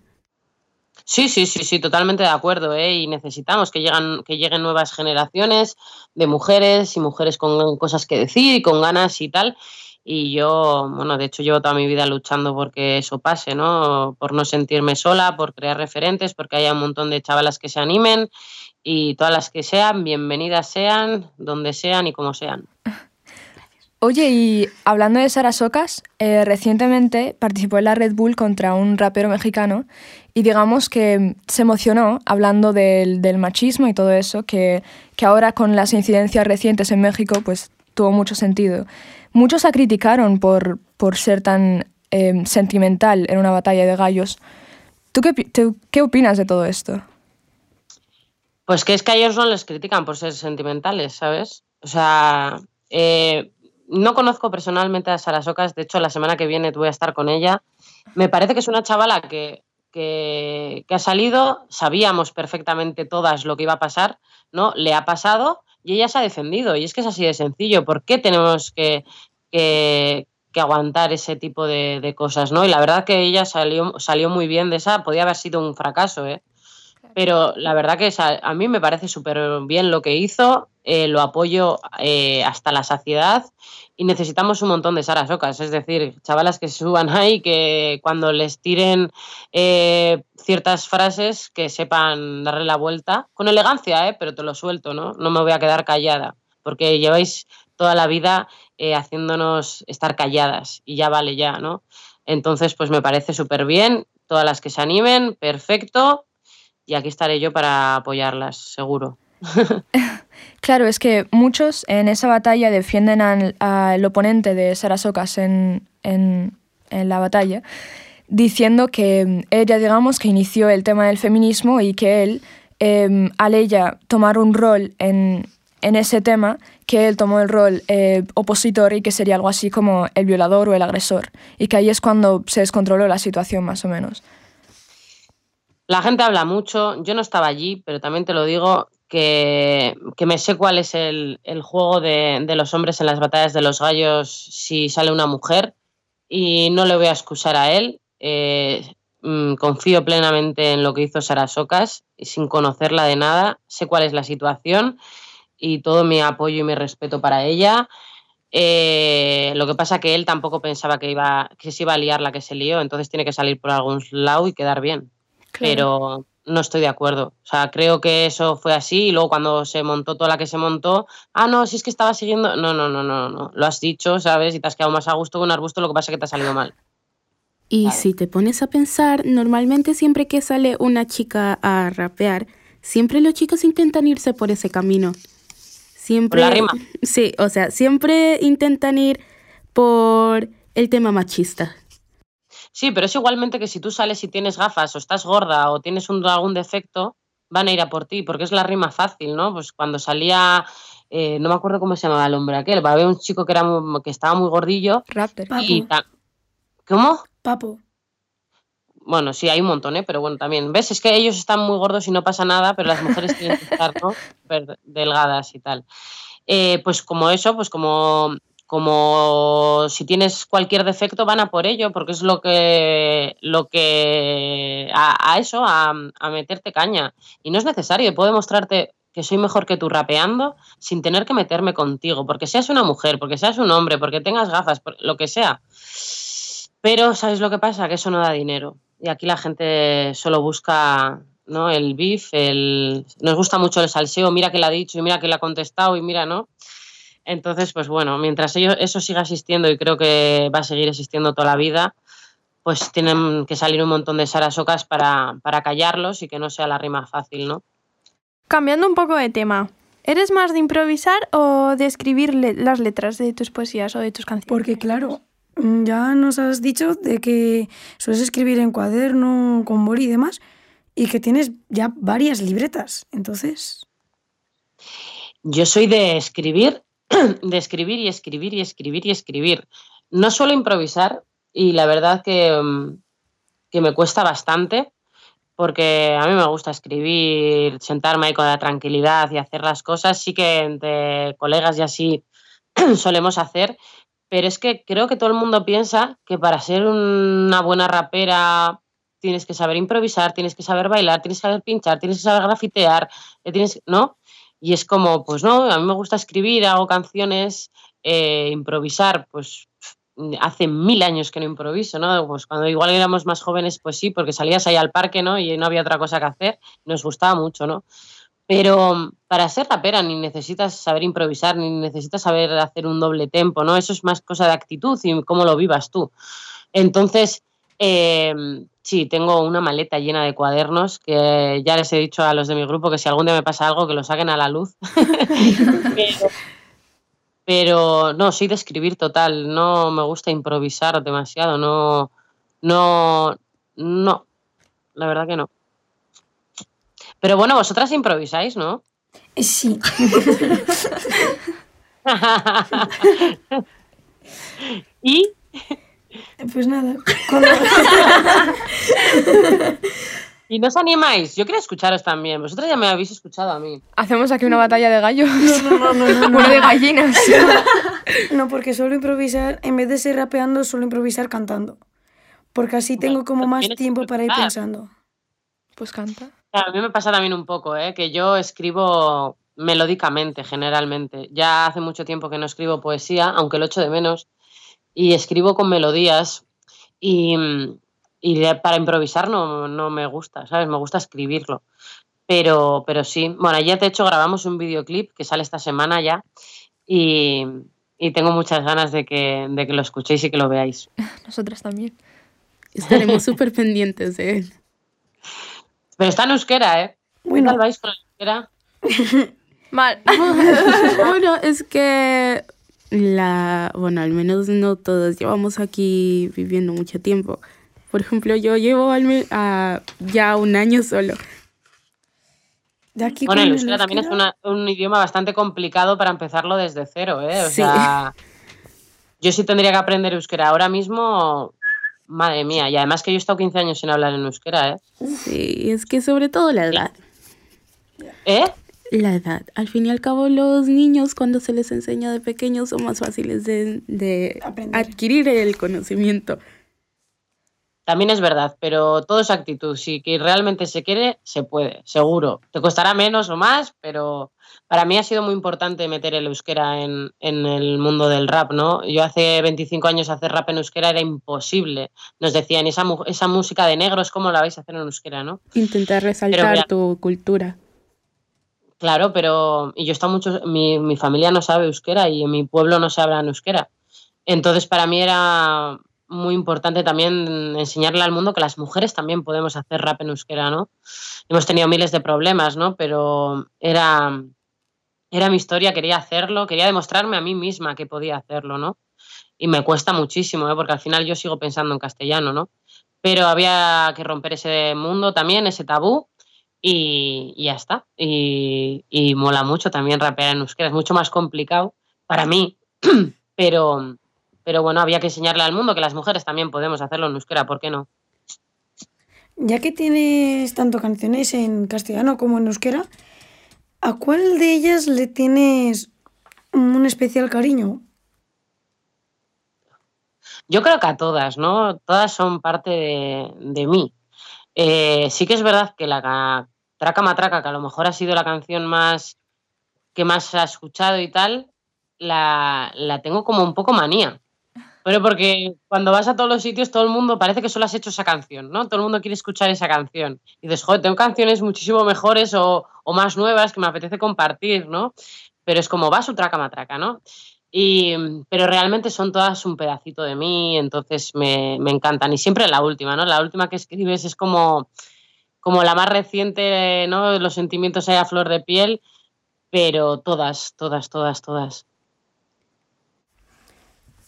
Sí, sí, sí, sí, totalmente de acuerdo, ¿eh? Y necesitamos que, llegan, que lleguen nuevas generaciones de mujeres y mujeres con cosas que decir y con ganas y tal. Y yo, bueno, de hecho llevo toda mi vida luchando porque eso pase, ¿no? Por no sentirme sola, por crear referentes, porque haya un montón de chavalas que se animen y todas las que sean, bienvenidas sean, donde sean y como sean. Oye, y hablando de Sara Socas, eh, recientemente participó en la Red Bull contra un rapero mexicano y digamos que se emocionó hablando del, machismo y todo eso, que, ahora con las incidencias recientes en México pues tuvo mucho sentido. Muchos la criticaron por, por ser tan eh, sentimental en una batalla de gallos. ¿Tú qué, qué opinas de todo esto? Pues que es que a ellos no les critican por ser sentimentales, ¿sabes? O sea, eh, no conozco personalmente a Sara Socas, de hecho la semana que viene voy a estar con ella. Me parece que es una chavala que, que, ha salido, sabíamos perfectamente todas lo que iba a pasar, ¿no? Le ha pasado y ella se ha defendido y es que es así de sencillo. ¿Por qué tenemos que, que, aguantar ese tipo de, cosas, ¿no? Y la verdad que ella salió, salió muy bien de esa, podía haber sido un fracaso, ¿eh? Pero la verdad que a mí me parece súper bien lo que hizo, eh, lo apoyo eh, hasta la saciedad y necesitamos un montón de sarasocas, es decir, chavalas que suban ahí, que cuando les tiren eh, ciertas frases que sepan darle la vuelta, con elegancia, pero te lo suelto, ¿no? No me voy a quedar callada, porque lleváis toda la vida haciéndonos estar calladas y ya vale ya, ¿no? Entonces, pues me parece súper bien, todas las que se animen, perfecto, y aquí estaré yo para apoyarlas, seguro. Claro, es que muchos en esa batalla defienden al, oponente de Sarasocas en, en, la batalla, diciendo que ella, digamos, que inició el tema del feminismo y que él, em, al ella tomar un rol en, ese tema, que él tomó el rol eh, opositor y que sería algo así como el violador o el agresor. Y que ahí es cuando se descontroló la situación, más o menos. La gente habla mucho, yo no estaba allí, pero también te lo digo, que, me sé cuál es el, juego de, los hombres en las batallas de los gallos si sale una mujer y no le voy a excusar a él. Eh, mm, confío plenamente en lo que hizo Sara Socas sin conocerla de nada. Sé cuál es la situación y todo mi apoyo y mi respeto para ella. Eh, lo que pasa que él tampoco pensaba que, iba, que se iba a liar la que se lió, entonces tiene que salir por algún lado y quedar bien. Pero no estoy de acuerdo. O sea, creo que eso fue así y luego cuando se montó toda la que se montó, ah, no, si es que estaba siguiendo. No, no, no, no, no. Lo has dicho, ¿sabes? Y te has quedado más a gusto con un arbusto, lo que pasa es que te ha salido mal. Y si te pones a pensar, normalmente siempre que sale una chica a rapear, siempre los chicos intentan irse por ese camino. Siempre. la rima. Sí, o sea, siempre intentan ir por el tema machista. Sí, pero es igualmente que si tú sales y tienes gafas o estás gorda o tienes un, algún defecto, van a ir a por ti, porque es la rima fácil, ¿no? Pues cuando salía, eh, no me acuerdo cómo se llamaba el hombre aquel, había un chico que, era que estaba muy gordillo. Rapper. ¿Cómo? Papo. Bueno, sí, hay un montón, ¿eh? Pero bueno, también. ¿Ves? Es que ellos están muy gordos y no pasa nada, pero las mujeres tienen que estar, ¿no? delgadas y tal. Eh, pues como eso, pues como como si tienes cualquier defecto van a por ello porque es lo que lo que a, eso a, meterte caña. Y no es necesario puedo demostrarte que soy mejor que tú rapeando sin tener que meterme contigo porque seas una mujer porque seas un hombre porque tengas gafas lo que sea. Pero sabes lo que pasa que eso no da dinero. Y aquí la gente solo busca ¿no? el beef el nos gusta mucho el salseo mira que le ha dicho y mira que le ha contestado y mira no entonces, pues bueno, mientras eso siga existiendo y creo que va a seguir existiendo toda la vida, pues tienen que salir un montón de sarasocas para, para callarlos y que no sea la rima fácil, ¿no? Cambiando un poco de tema, ¿eres más de improvisar o de escribir las letras de tus poesías o de tus canciones? Porque claro, ya nos has dicho de que sueles escribir en cuaderno, con boli y demás, y que tienes ya varias libretas, entonces... Yo soy de escribir de escribir y escribir y escribir y escribir. No suelo improvisar y la verdad mm, que, me cuesta bastante porque a mí me gusta escribir, sentarme ahí con la tranquilidad y hacer las cosas. Sí que entre colegas y así solemos hacer, pero es que creo que todo el mundo piensa que para ser una buena rapera tienes que saber improvisar, tienes que saber bailar, tienes que saber pinchar, tienes que saber grafitear, eh, tienes, ¿no? Y es como, pues no, a mí me gusta escribir, hago canciones, eh, improvisar, pues hace mil años que no improviso, ¿no? Pues cuando igual éramos más jóvenes, pues sí, porque salías ahí al parque, ¿no? Y no había otra cosa que hacer, nos gustaba mucho, ¿no? Pero para ser rapera ni necesitas saber improvisar, ni necesitas saber hacer un doble tempo, ¿no? Eso es más cosa de actitud y cómo lo vivas tú. Entonces, eh, sí, tengo una maleta llena de cuadernos que ya les he dicho a los de mi grupo que si algún día me pasa algo, que lo saquen a la luz. pero, no, soy de escribir total, no me gusta improvisar demasiado, no, no, no, la verdad que no. Pero bueno, vosotras improvisáis, ¿no? Sí. ¿Y? Pues nada. ¿Y no os animáis? Yo quiero escucharos también. Vosotras ya me habéis escuchado a mí. Hacemos aquí una batalla de gallos. No, no, no, no, no. De gallinas. No, porque suelo improvisar, en vez de ser rapeando, suelo improvisar cantando. Porque así tengo como pues más tienes que tiempo para ir pensando. Pues canta. A mí me pasa también un poco, ¿eh? que yo escribo melódicamente, generalmente. Ya hace mucho tiempo que no escribo poesía, aunque lo echo de menos, y escribo con melodías y, y para improvisar no, no me gusta, ¿sabes? Me gusta escribirlo. Pero, pero sí, bueno, ya de hecho grabamos un videoclip que sale esta semana ya y, y tengo muchas ganas de que, de que lo escuchéis y que lo veáis. Nosotras también. Estaremos súper pendientes de él. Pero está en euskera, ¿eh? ¿Qué Bueno. tal vais con euskera? Mal. bueno, es que la, bueno, al menos no todos llevamos aquí viviendo mucho tiempo. Por ejemplo, yo llevo al me- a- ya un año solo. De aquí Bueno, el euskera también es una- un idioma bastante complicado para empezarlo desde cero, ¿eh? O Sí. sea, yo sí tendría que aprender euskera ahora mismo, madre mía. Y además que yo he estado 15 años sin hablar en euskera, ¿eh? Sí, es que sobre todo la edad. ¿Eh? La edad. Al fin y al cabo, los niños cuando se les enseña de pequeños son más fáciles de, de adquirir el conocimiento. También es verdad, pero todo es actitud. Si que realmente se quiere, se puede, seguro. Te costará menos o más, pero para mí ha sido muy importante meter el euskera en, en el mundo del rap, ¿no? Yo hace 25 años hacer rap en euskera era imposible. Nos decían, esa, esa música de negros, ¿cómo la vais a hacer en euskera, no? Intentar resaltar tu cultura. Claro, pero y yo está mucho, mi, mi familia no sabe euskera y en mi pueblo no se habla en euskera. Entonces para mí era muy importante también enseñarle al mundo que las mujeres también podemos hacer rap en euskera, ¿no? Hemos tenido miles de problemas, ¿no? Pero era, era mi historia, quería hacerlo, quería demostrarme a mí misma que podía hacerlo, ¿no? Y me cuesta muchísimo, ¿eh? porque al final yo sigo pensando en castellano, ¿no? Pero había que romper ese mundo también, ese tabú, y, y ya está. Y, y mola mucho también rapear en euskera. Es mucho más complicado para mí, pero, pero bueno, había que enseñarle al mundo que las mujeres también podemos hacerlo en euskera, ¿por qué no? Ya que tienes tanto canciones en castellano como en euskera, ¿a cuál de ellas le tienes un especial cariño? Yo creo que a todas, ¿no? Todas son parte de, de mí. Eh, sí que es verdad que la ca- Traca Matraca, que a lo mejor ha sido la canción más que más ha escuchado y tal, la, la tengo como un poco manía. Pero porque cuando vas a todos los sitios, todo el mundo parece que solo has hecho esa canción, ¿no? Todo el mundo quiere escuchar esa canción. Y dices, joder, tengo canciones muchísimo mejores o, o más nuevas que me apetece compartir, ¿no? Pero es como va su traca matraca, ¿no? Y, pero realmente son todas un pedacito de mí, entonces me, me encantan. Y siempre la última, ¿no? La última que escribes es como, como la más reciente, ¿no? Los sentimientos ahí a flor de piel, pero todas, todas, todas, todas.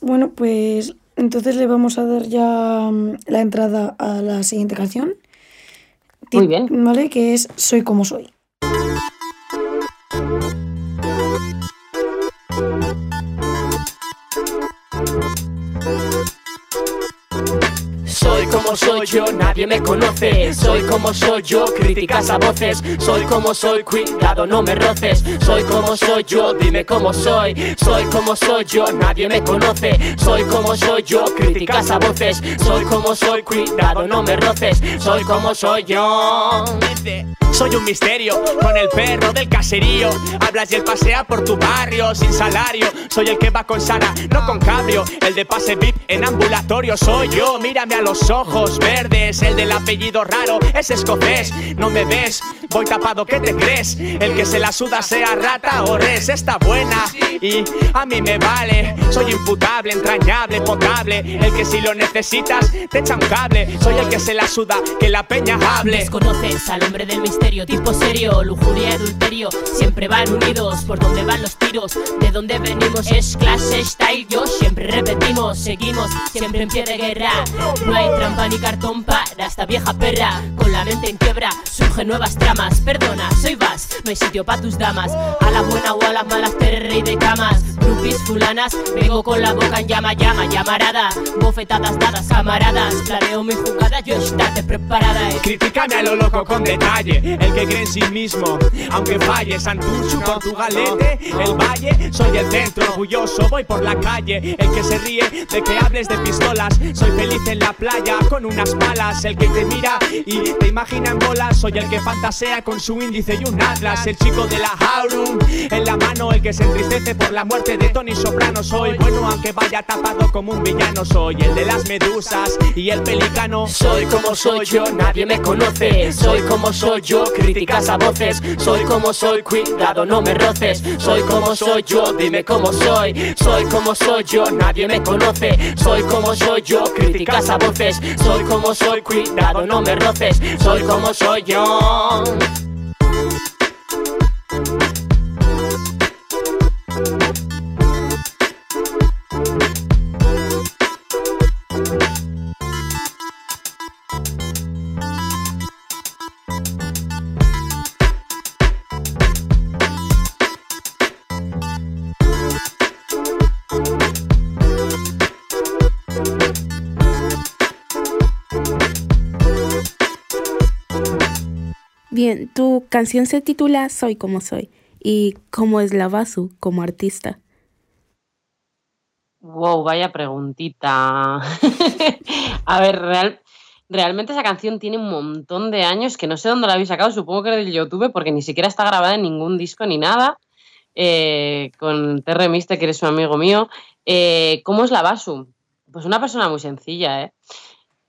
Bueno, pues entonces le vamos a dar ya mm, la entrada a la siguiente canción. Muy bien. ¿Vale? Que es Soy como soy. Como soy yo, nadie me conoce. Soy como soy yo, críticas a voces. Soy como soy, cuidado, no me roces. Soy como soy yo, dime cómo soy. Soy como soy yo, nadie me conoce. Soy como soy yo, críticas a voces. Soy como soy, cuidado, no me roces. Soy como soy yo. Soy un misterio con el perro del caserío. Hablas y él pasea por tu barrio sin salario. Soy el que va con Sara, no con cabrio. El de pase VIP en ambulatorio soy yo. Mírame a los ojos verdes. El del apellido raro es escocés. No me ves, voy tapado, ¿qué te crees? El que se la suda sea rata o res. Está buena y a mí me vale. Soy imputable, entrañable, potable. El que si lo necesitas te echa un cable. Soy el que se la suda, que la peña hable. Desconoces al hombre del misterio, tipo serio, lujuria, adulterio. Siempre van unidos por donde van los tiros. De dónde venimos es clase, style, yo siempre repetimos. Seguimos siempre en pie de guerra. No hay trampa ni cartón para esta vieja perra. Con la mente en quiebra surgen nuevas tramas. Perdona, soy Vas, no hay sitio para tus damas. A la buena o a las malas, te rey de camas. Groupies fulanas, vengo con la boca en llama, llama, llamarada. Bofetadas dadas, camaradas. Planeo mi jugada, yo estate preparada. Eh. A lo loco con detalle. El que cree en sí mismo, aunque falle. Santucho, Portugalete, el valle. Soy el centro, orgulloso, voy por la calle. El que se ríe de que hables de pistolas. Soy feliz en la playa con unas palas. El que te mira y te imagina en bolas. Soy el que fantasea con su índice y un atlas. El chico de la Aurum, en la mano. El que se entristece por la muerte de Tony Soprano. Soy bueno aunque vaya tapado como un villano. Soy el de las medusas y el pelicano. Soy como soy yo, nadie me conoce. Soy como soy yo, críticas a voces. Soy como soy, cuidado, no me roces. Soy como soy yo, dime cómo soy. Soy como soy yo, nadie me conoce. Soy como soy yo, críticas a voces. Soy como soy, cuidado, no me roces. Soy como soy yo. Bien, tu canción se titula Soy como soy. ¿Y cómo es la Basu como artista? Wow, vaya preguntita. a ver, real, realmente esa canción tiene un montón de años que no sé dónde la habéis sacado, supongo que del YouTube, porque ni siquiera está grabada en ningún disco ni nada. Eh, con Terre Miste, que eres un amigo mío. Eh, ¿Cómo es la Basu? Pues una persona muy sencilla, ¿eh?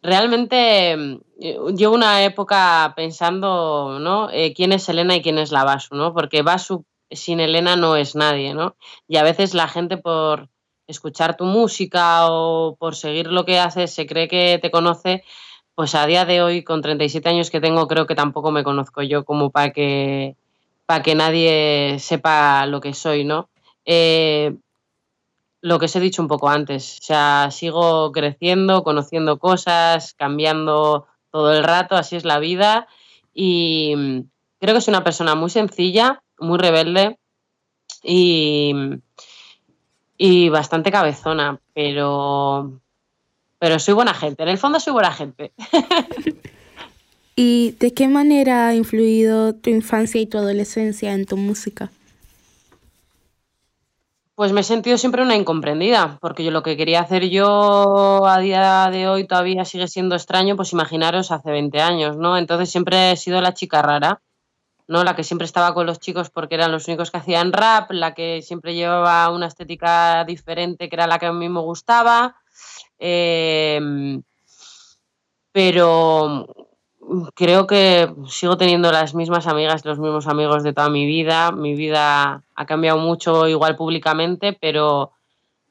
Realmente mm, llevo una época pensando, ¿no? Eh, quién es Elena y quién es la Basu, ¿no? Porque Basu sin Elena no es nadie, ¿no? Y a veces la gente por escuchar tu música o por seguir lo que haces se cree que te conoce, pues a día de hoy, con 37 años que tengo, creo que tampoco me conozco yo como para que, para que nadie sepa lo que soy, ¿no? Eh, lo que os he dicho un poco antes. O sea, sigo creciendo, conociendo cosas, cambiando todo el rato, así es la vida. Y creo que soy una persona muy sencilla, muy rebelde y, y bastante cabezona, pero, pero soy buena gente. En el fondo soy buena gente. ¿Y de qué manera ha influido tu infancia y tu adolescencia en tu música? Pues me he sentido siempre una incomprendida, porque yo lo que quería hacer yo a día de hoy todavía sigue siendo extraño, pues imaginaros hace 20 años, ¿no? Entonces siempre he sido la chica rara, ¿no? La que siempre estaba con los chicos porque eran los únicos que hacían rap, la que siempre llevaba una estética diferente, que era la que a mí me gustaba. Em, pero creo que sigo teniendo las mismas amigas, los mismos amigos de toda mi vida. Mi vida ha cambiado mucho igual públicamente, pero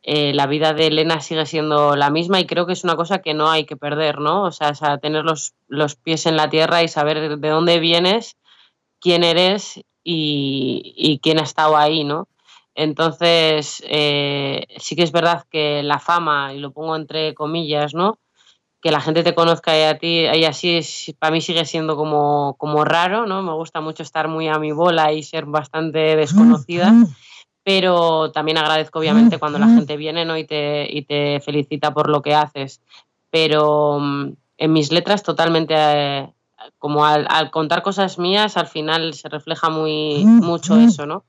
eh, la vida de Elena sigue siendo la misma y creo que es una cosa que no hay que perder, ¿no? O sea, tener los, pies en la tierra y saber de dónde vienes, quién eres y, quién ha estado ahí, ¿no? Entonces, eh, sí que es verdad que la fama, y lo pongo entre comillas, ¿no? Que la gente te conozca y a ti y así es, para mí sigue siendo como, como raro, ¿no? Me gusta mucho estar muy a mi bola y ser bastante desconocida, pero también agradezco obviamente cuando la gente viene ¿no? y, te, y te felicita por lo que haces. Pero mm, en mis letras totalmente, eh, como al, al, contar cosas mías, al final se refleja muy mucho eso, ¿no?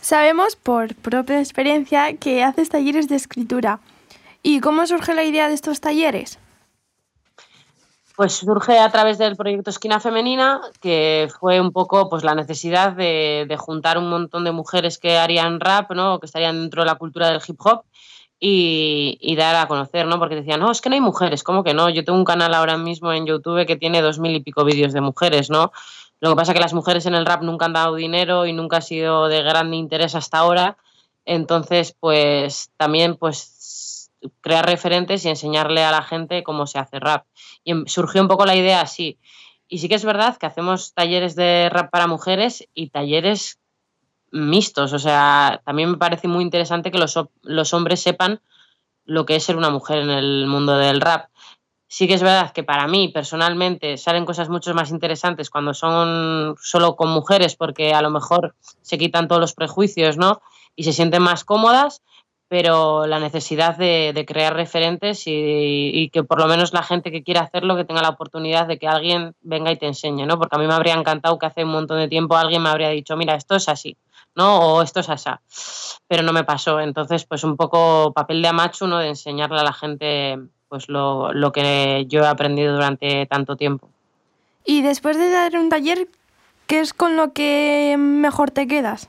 Sabemos por propia experiencia que haces talleres de escritura. ¿Y cómo surge la idea de estos talleres? Pues surge a través del proyecto Esquina Femenina, que fue un poco pues, la necesidad de, juntar un montón de mujeres que harían rap, ¿no? que estarían dentro de la cultura del hip hop, y, y, dar a conocer, ¿no? Porque decían, no, es que no hay mujeres, ¿cómo que no? Yo tengo un canal ahora mismo en YouTube que tiene dos mil y pico vídeos de mujeres, ¿no? Lo que pasa es que las mujeres en el rap nunca han dado dinero y nunca ha sido de gran interés hasta ahora. Entonces, pues también pues crear referentes y enseñarle a la gente cómo se hace rap. Y surgió un poco la idea así. Y sí que es verdad que hacemos talleres de rap para mujeres y talleres mixtos. O sea, también me parece muy interesante que los, los hombres sepan lo que es ser una mujer en el mundo del rap. Sí que es verdad que para mí personalmente salen cosas mucho más interesantes cuando son solo con mujeres porque a lo mejor se quitan todos los prejuicios, ¿no? Y se sienten más cómodas, pero la necesidad de, crear referentes y, y, que por lo menos la gente que quiera hacerlo que tenga la oportunidad de que alguien venga y te enseñe, ¿no? Porque a mí me habría encantado que hace un montón de tiempo alguien me habría dicho, mira, esto es así. ¿no? O esto es asá. Pero no me pasó. Entonces, pues un poco papel de amachu, ¿no? De enseñarle a la gente pues lo, lo, que yo he aprendido durante tanto tiempo. Y después de dar un taller, ¿qué es con lo que mejor te quedas?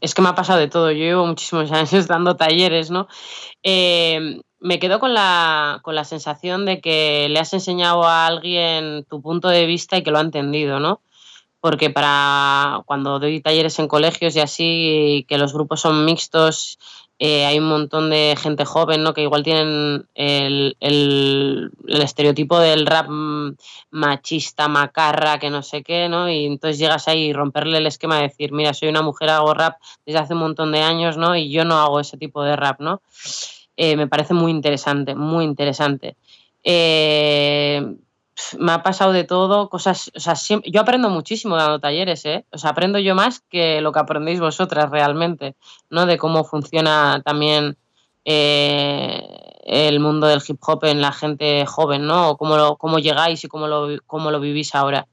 Es que me ha pasado de todo. Yo llevo muchísimos años dando talleres, ¿no? Eh, me quedo con la, con la sensación de que le has enseñado a alguien tu punto de vista y que lo ha entendido, ¿no? porque para cuando doy talleres en colegios y así, que los grupos son mixtos, eh, hay un montón de gente joven, ¿no? Que igual tienen el, el, el, estereotipo del rap machista, macarra, que no sé qué, ¿no? Y entonces llegas ahí y romperle el esquema de decir, mira, soy una mujer, hago rap desde hace un montón de años, ¿no? Y yo no hago ese tipo de rap, ¿no? Eh, me parece muy interesante, muy interesante. Eh, me ha pasado de todo, cosas, o sea, siempre, yo aprendo muchísimo dando talleres, ¿eh? O sea, aprendo yo más que lo que aprendéis vosotras realmente, ¿no? De cómo funciona también eh, el mundo del hip hop en la gente joven, ¿no? O cómo, cómo llegáis y cómo lo, cómo lo vivís ahora.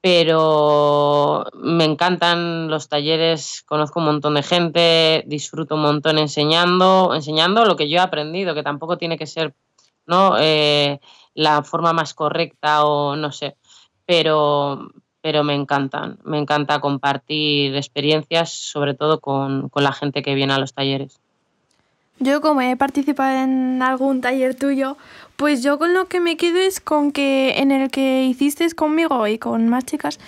Pero me encantan los talleres, conozco un montón de gente, disfruto un montón enseñando, enseñando lo que yo he aprendido, que tampoco tiene que ser, ¿no? Eh, la forma más correcta o no sé, pero, pero me encantan, me encanta compartir experiencias, sobre todo con, con la gente que viene a los talleres. Yo como he participado en algún taller tuyo, pues yo con lo que me quedo es con que en el que hiciste conmigo y con más chicas,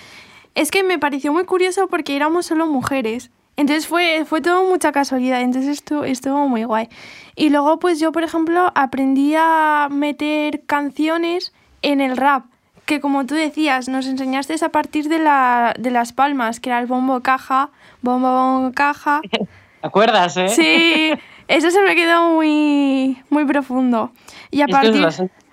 es que me pareció muy curioso porque éramos solo mujeres. Entonces fue, fue todo mucha casualidad, entonces estuvo, estuvo muy guay. Y luego pues yo, por ejemplo, aprendí a meter canciones en el rap, que como tú decías, nos enseñaste a partir de, la, de las palmas, que era el bombo caja, bombo, bombo caja. ¿Te acuerdas, eh? Sí, eso se me quedó muy, muy profundo. Y a partir...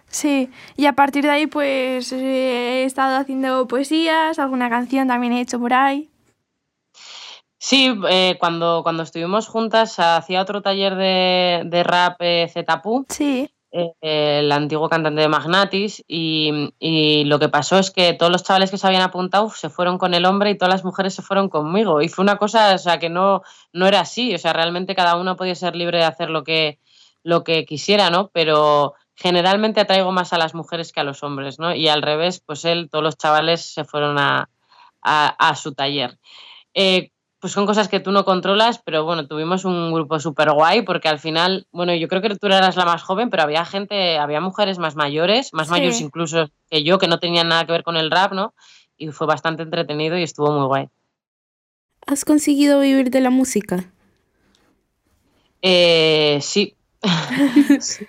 Sí, y a partir de ahí pues he estado haciendo poesías, alguna canción también he hecho por ahí. Sí, eh, cuando, cuando estuvimos juntas hacía otro taller de, de rap eh, Zetapu. Sí. Eh, el antiguo cantante de Magnatis y, y, lo que pasó es que todos los chavales que se habían apuntado se fueron con el hombre y todas las mujeres se fueron conmigo y fue una cosa o sea que no, no era así o sea realmente cada uno podía ser libre de hacer lo que lo que quisiera no pero generalmente atraigo más a las mujeres que a los hombres no y al revés pues él todos los chavales se fueron a, a, a su taller eh, pues son cosas que tú no controlas, pero bueno, tuvimos un grupo súper guay porque al final, bueno, yo creo que tú eras la más joven, pero había gente, había mujeres más mayores, más sí. mayores incluso que yo, que no tenían nada que ver con el rap, ¿no? Y fue bastante entretenido y estuvo muy guay. ¿Has conseguido vivir de la música? Eh, sí. sí.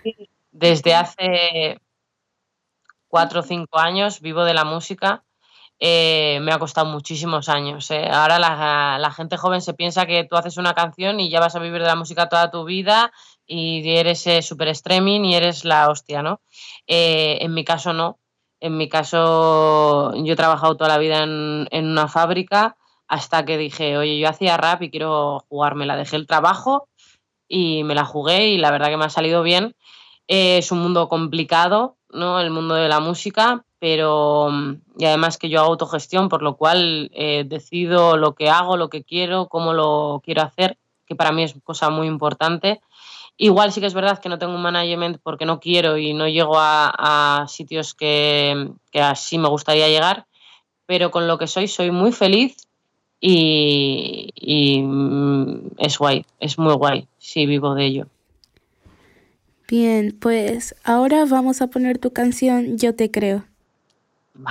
Desde hace cuatro o cinco años vivo de la música eh, me ha costado muchísimos años. Eh. Ahora la, gente joven se piensa que tú haces una canción y ya vas a vivir de la música toda tu vida y eres eh, super streaming y eres la hostia, ¿no? Eh, en mi caso no. En mi caso yo he trabajado toda la vida en, en, una fábrica hasta que dije, oye, yo hacía rap y quiero jugármela. Dejé el trabajo y me la jugué y la verdad que me ha salido bien. Es un mundo complicado, ¿no? El mundo de la música, pero y además que yo hago autogestión, por lo cual eh, decido lo que hago, lo que quiero, cómo lo quiero hacer, que para mí es cosa muy importante. Igual sí que es verdad que no tengo un management porque no quiero y no llego a, sitios que, que, así me gustaría llegar, pero con lo que soy soy muy feliz y, y mm, es guay, es muy guay, sí vivo de ello. Bien, pues ahora vamos a poner tu canción Yo te creo. A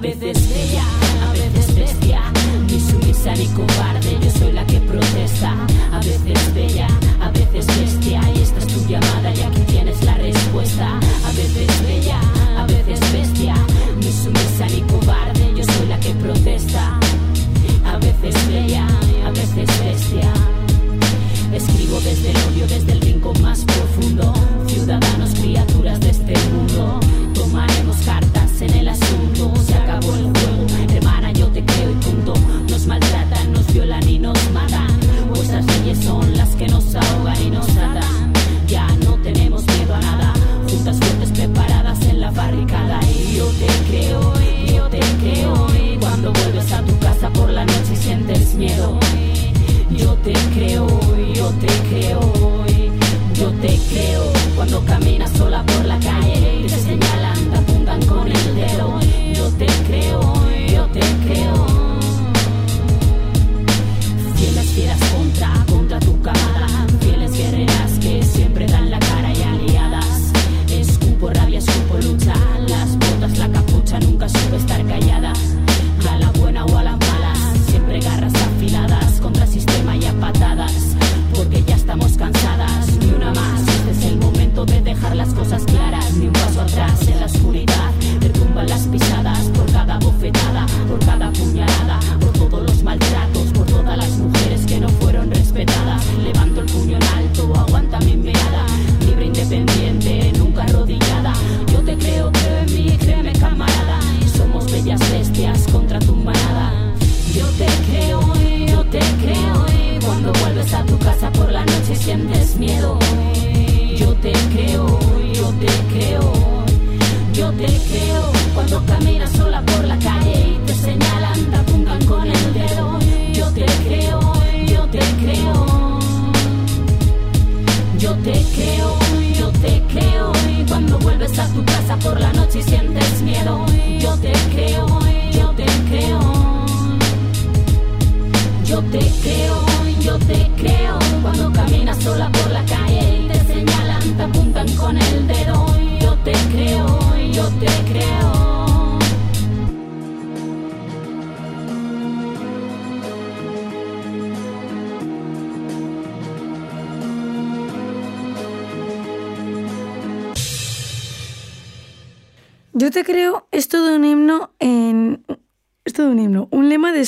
veces bella, a veces bestia, ni sumisa ni cobarde, yo soy la que protesta. A veces bella, a veces bestia, y esta es tu llamada y aquí tienes la respuesta. A veces bella, a veces bestia, ni sumisa ni cobarde, yo soy la que protesta. A veces bella, a veces bestia. Escribo desde el odio, desde el rincón más profundo. Ciudadanos, criaturas de este mundo. Tomaremos cartas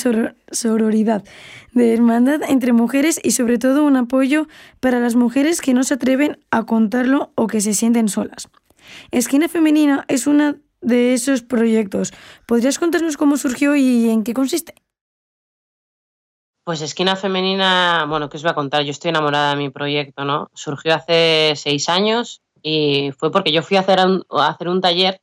soror- sororidad, de hermandad entre mujeres y sobre todo un apoyo para las mujeres que no se atreven a contarlo o que se sienten solas. Esquina Femenina es uno de esos proyectos. ¿Podrías contarnos cómo surgió y en qué consiste? Pues Esquina Femenina, bueno, ¿qué os voy a contar? Yo estoy enamorada de mi proyecto, ¿no? Surgió hace seis años y fue porque yo fui a hacer a hacer un taller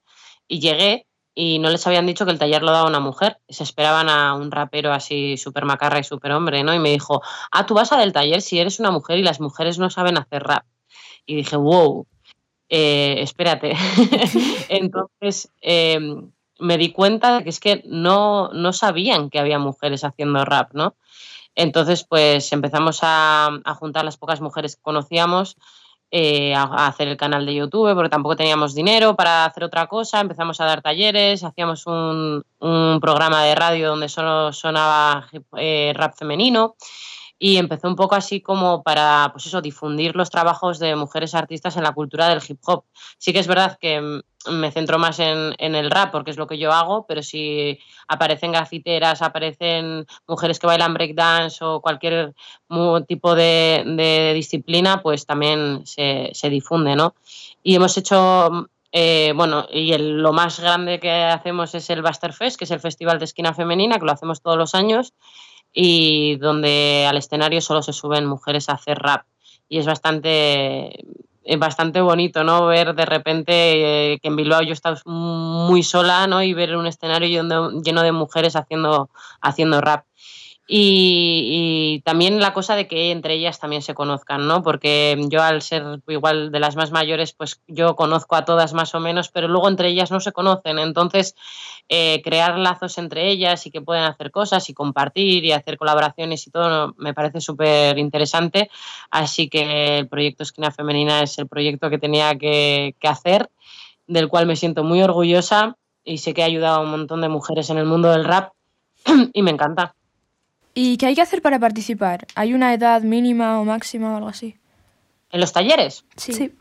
y llegué y no les habían dicho que el taller lo daba una mujer. Se esperaban a un rapero así súper macarra y súper hombre, ¿no? Y me dijo, ah, tú vas a del taller si eres una mujer y las mujeres no saben hacer rap. Y dije, wow, eh, espérate. Entonces eh, me di cuenta de que es que no, no sabían que había mujeres haciendo rap, ¿no? Entonces, pues empezamos a, a juntar las pocas mujeres que conocíamos eh, a, hacer el canal de YouTube, porque tampoco teníamos dinero para hacer otra cosa. Empezamos a dar talleres, hacíamos un, un programa de radio donde solo sonaba eh, rap femenino y empezó un poco así como para, pues eso, difundir los trabajos de mujeres artistas en la cultura del hip hop. Sí que es verdad que mm, me centro más en, en el rap porque es lo que yo hago, pero si aparecen grafiteras, aparecen mujeres que bailan breakdance o cualquier tipo de, disciplina, pues también se, se difunde, ¿no? Y hemos hecho Eh, bueno, y lo más grande que hacemos es el Buster Fest, que es el festival de esquina femenina, que lo hacemos todos los años, y donde al escenario solo se suben mujeres a hacer rap. Y es bastante, es bastante bonito, ¿no? Ver de repente eh, que en Bilbao yo estaba muy sola, ¿no? Y ver un escenario lleno, lleno de mujeres haciendo, haciendo rap. Y, también la cosa de que entre ellas también se conozcan, ¿no? Porque yo al ser igual de las más mayores, pues yo conozco a todas más o menos, pero luego entre ellas no se conocen. Entonces, eh, crear lazos entre ellas y que pueden hacer cosas y compartir y hacer colaboraciones y todo me parece súper interesante. Así que el proyecto Esquina Femenina es el proyecto que tenía que, que hacer, del cual me siento muy orgullosa y sé que ha ayudado a un montón de mujeres en el mundo del rap y me encanta. ¿Y qué hay que hacer para participar? ¿Hay una edad mínima o máxima o algo así? ¿En los talleres? Sí.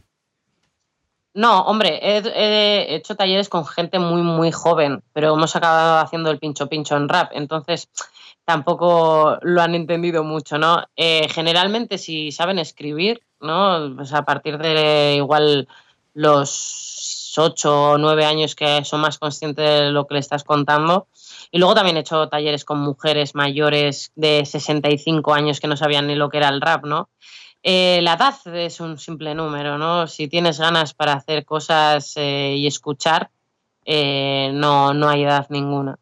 No, hombre, he, hecho talleres con gente muy, muy joven, pero hemos acabado haciendo el pincho pincho en rap, entonces tampoco lo han entendido mucho, ¿no? Eh, generalmente si saben escribir, ¿no? Pues a partir de igual los ocho o nueve años que son más conscientes de lo que le estás contando, y luego también he hecho talleres con mujeres mayores de 65 años que no sabían ni lo que era el rap, ¿no? Eh, la edad es un simple número, ¿no? Si tienes ganas para hacer cosas eh, y escuchar, eh, no, no hay edad ninguna.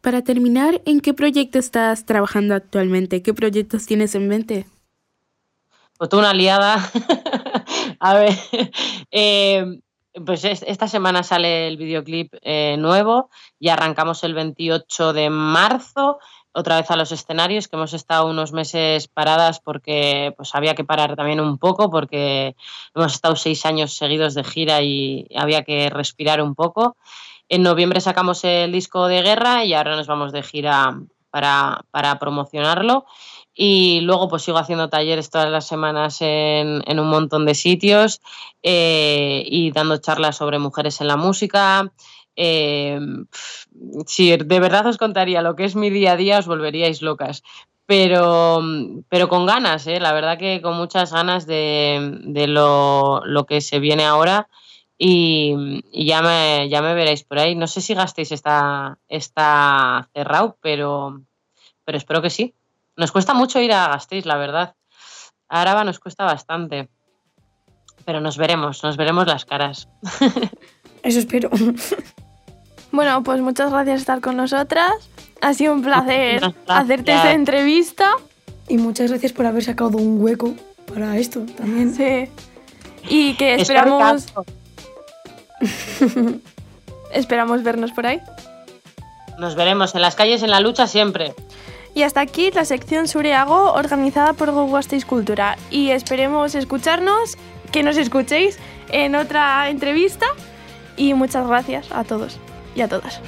Para terminar, ¿en qué proyecto estás trabajando actualmente? ¿Qué proyectos tienes en mente? Pues una liada. A ver, pues esta semana sale el videoclip eh, nuevo y arrancamos el 28 de marzo otra vez a los escenarios, que hemos estado unos meses paradas porque pues había que parar también un poco porque hemos estado seis años seguidos de gira y había que respirar un poco. En noviembre sacamos el disco de guerra y ahora nos vamos de gira para, para promocionarlo y luego pues sigo haciendo talleres todas las semanas en, un montón de sitios eh, y dando charlas sobre mujeres en la música. Eh, si de verdad os contaría lo que es mi día a día, os volveríais locas. Pero, pero con ganas, ¿eh? la verdad que con muchas ganas de, lo, que se viene ahora y, ya, me, ya me veréis por ahí. No sé si gastéis está, está cerrado, pero, pero espero que sí. Nos cuesta mucho ir a Gasteiz, la verdad. A Araba nos cuesta bastante. Pero nos veremos, nos veremos las caras. Eso espero. Bueno, pues muchas gracias por estar con nosotras. Ha sido un placer hacerte esta entrevista. Y muchas gracias por haber sacado un hueco para esto también. Sí. Y que esperamos. esperamos vernos por ahí. Nos veremos en las calles, en la lucha siempre. Y hasta aquí la sección Sureago organizada por Go Cultura. Y esperemos escucharnos, que nos escuchéis en otra entrevista. Y muchas gracias a todos y a todas.